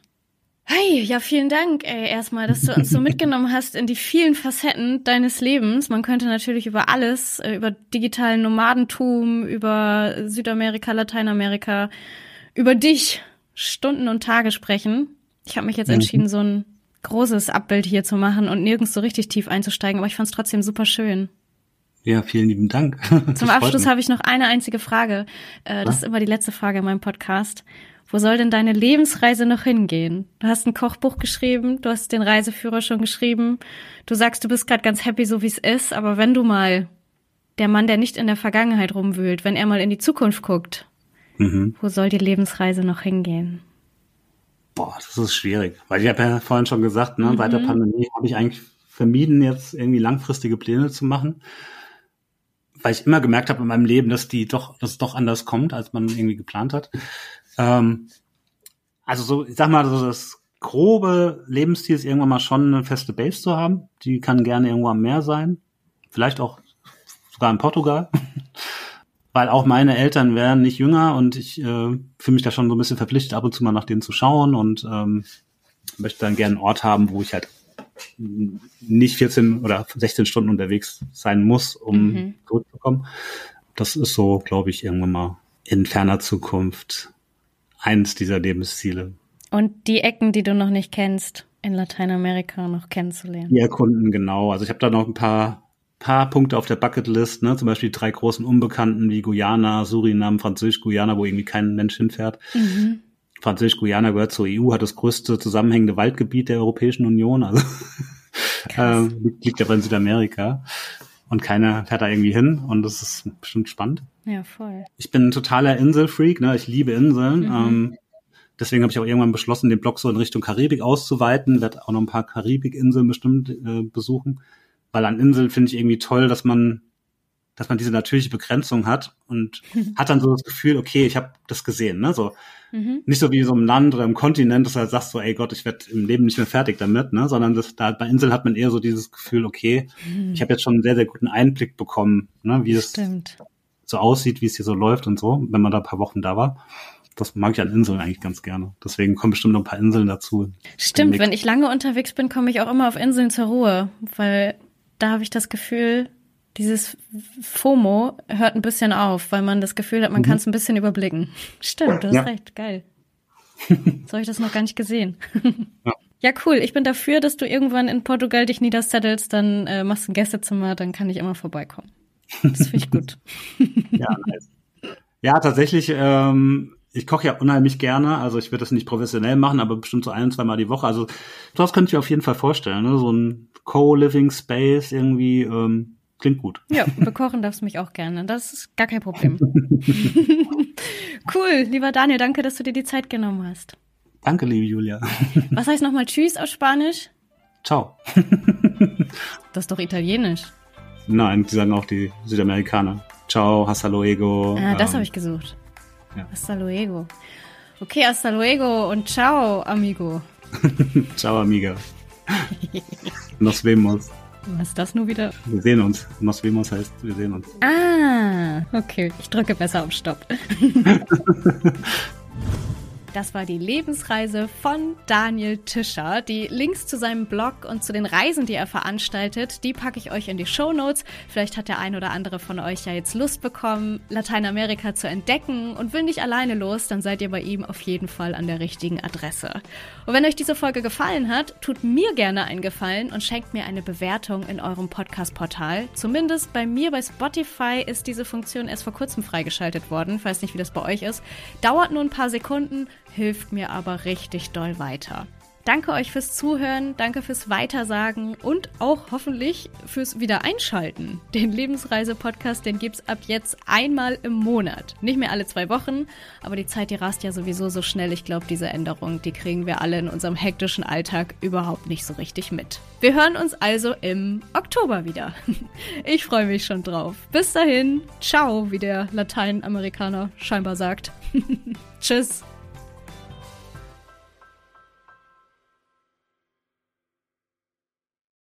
Hey, ja, vielen Dank, ey, erstmal, dass du uns so mitgenommen hast in die vielen Facetten deines Lebens. Man könnte natürlich über alles, äh, über digitalen Nomadentum, über Südamerika, Lateinamerika, über dich Stunden und Tage sprechen. Ich habe mich jetzt mhm. entschieden, so ein großes Abbild hier zu machen und nirgends so richtig tief einzusteigen, aber ich fand es trotzdem super schön. Ja, vielen lieben Dank. Zum Abschluss habe ich noch eine einzige Frage. Äh, das ist immer die letzte Frage in meinem Podcast. Wo soll denn deine Lebensreise noch hingehen? Du hast ein Kochbuch geschrieben, du hast den Reiseführer schon geschrieben. Du sagst, du bist gerade ganz happy, so wie es ist, aber wenn du mal der Mann, der nicht in der Vergangenheit rumwühlt, wenn er mal in die Zukunft guckt, mhm. wo soll die Lebensreise noch hingehen? Boah, das ist schwierig. Weil ich habe ja vorhin schon gesagt, ne, mhm. seit der Pandemie habe ich eigentlich vermieden, jetzt irgendwie langfristige Pläne zu machen. Weil ich immer gemerkt habe in meinem Leben, dass die doch, dass es doch anders kommt, als man irgendwie geplant hat. Ähm, also so, ich sag mal, so das grobe Lebensstil ist irgendwann mal schon eine feste Base zu haben. Die kann gerne irgendwo am Meer sein. Vielleicht auch sogar in Portugal. Weil auch meine Eltern wären nicht jünger und ich äh, fühle mich da schon so ein bisschen verpflichtet, ab und zu mal nach denen zu schauen und ähm, möchte dann gerne einen Ort haben, wo ich halt nicht 14 oder 16 Stunden unterwegs sein muss, um mhm. zurückzukommen. Das ist so, glaube ich, irgendwann mal in ferner Zukunft eins dieser Lebensziele. Und die Ecken, die du noch nicht kennst, in Lateinamerika noch kennenzulernen. Die erkunden, genau. Also ich habe da noch ein paar, paar Punkte auf der Bucketlist, ne? zum Beispiel die drei großen Unbekannten wie Guyana, Suriname, Französisch-Guyana, wo irgendwie kein Mensch hinfährt. Mhm. Französisch-Guyana gehört zur EU, hat das größte zusammenhängende Waldgebiet der Europäischen Union, also äh, liegt aber in Südamerika. Und keiner fährt da irgendwie hin und das ist bestimmt spannend. Ja, voll. Ich bin ein totaler Inselfreak, ne? Ich liebe Inseln. Mhm. Ähm, deswegen habe ich auch irgendwann beschlossen, den Blog so in Richtung Karibik auszuweiten. Werde auch noch ein paar Karibikinseln bestimmt äh, besuchen. Weil an Inseln finde ich irgendwie toll, dass man dass man diese natürliche Begrenzung hat und hat dann so das Gefühl, okay, ich habe das gesehen, ne? So mhm. nicht so wie so im Land oder im Kontinent, dass du halt sagst so, ey Gott, ich werde im Leben nicht mehr fertig damit, ne? Sondern das, da bei Inseln hat man eher so dieses Gefühl, okay, mhm. ich habe jetzt schon einen sehr sehr guten Einblick bekommen, ne? Wie es so aussieht, wie es hier so läuft und so, wenn man da ein paar Wochen da war. Das mag ich an Inseln eigentlich ganz gerne. Deswegen kommen bestimmt noch ein paar Inseln dazu. Stimmt, wenn ich lange unterwegs bin, komme ich auch immer auf Inseln zur Ruhe, weil da habe ich das Gefühl, dieses FOMO hört ein bisschen auf, weil man das Gefühl hat, man mhm. kann es ein bisschen überblicken. Stimmt, du hast ja. recht, geil. so habe ich das noch gar nicht gesehen. ja. ja. cool. Ich bin dafür, dass du irgendwann in Portugal dich niedersettelst, dann äh, machst ein Gästezimmer, dann kann ich immer vorbeikommen. Das finde ich gut. ja, nice. Ja, tatsächlich, ähm, ich koche ja unheimlich gerne, also ich würde das nicht professionell machen, aber bestimmt so ein, zwei Mal die Woche. Also das könnte ich mir auf jeden Fall vorstellen, ne? so ein Co-Living Space irgendwie, ähm, Klingt gut. Ja, bekochen darfst du mich auch gerne. Das ist gar kein Problem. cool, lieber Daniel, danke, dass du dir die Zeit genommen hast. Danke, liebe Julia. Was heißt nochmal Tschüss auf Spanisch? Ciao. das ist doch Italienisch. Nein, die sagen auch die Südamerikaner. Ciao, hasta luego. Ah, das ähm, habe ich gesucht. Ja. Hasta luego. Okay, hasta luego und ciao, amigo. ciao, amiga. Nos vemos. Was ist das nur wieder? Wir sehen uns. Nos vemos heißt, wir sehen uns. Ah, okay. Ich drücke besser auf Stopp. Das war die Lebensreise von Daniel Tischer. Die Links zu seinem Blog und zu den Reisen, die er veranstaltet, die packe ich euch in die Show Notes. Vielleicht hat der ein oder andere von euch ja jetzt Lust bekommen, Lateinamerika zu entdecken und will nicht alleine los, dann seid ihr bei ihm auf jeden Fall an der richtigen Adresse. Und wenn euch diese Folge gefallen hat, tut mir gerne einen Gefallen und schenkt mir eine Bewertung in eurem Podcast-Portal. Zumindest bei mir bei Spotify ist diese Funktion erst vor kurzem freigeschaltet worden. Ich weiß nicht, wie das bei euch ist. Dauert nur ein paar Sekunden hilft mir aber richtig doll weiter. Danke euch fürs Zuhören, danke fürs Weitersagen und auch hoffentlich fürs Wiedereinschalten. Den Lebensreise-Podcast, den gibt's ab jetzt einmal im Monat. Nicht mehr alle zwei Wochen, aber die Zeit, die rast ja sowieso so schnell. Ich glaube, diese Änderung, die kriegen wir alle in unserem hektischen Alltag überhaupt nicht so richtig mit. Wir hören uns also im Oktober wieder. Ich freue mich schon drauf. Bis dahin, ciao, wie der Lateinamerikaner scheinbar sagt. Tschüss.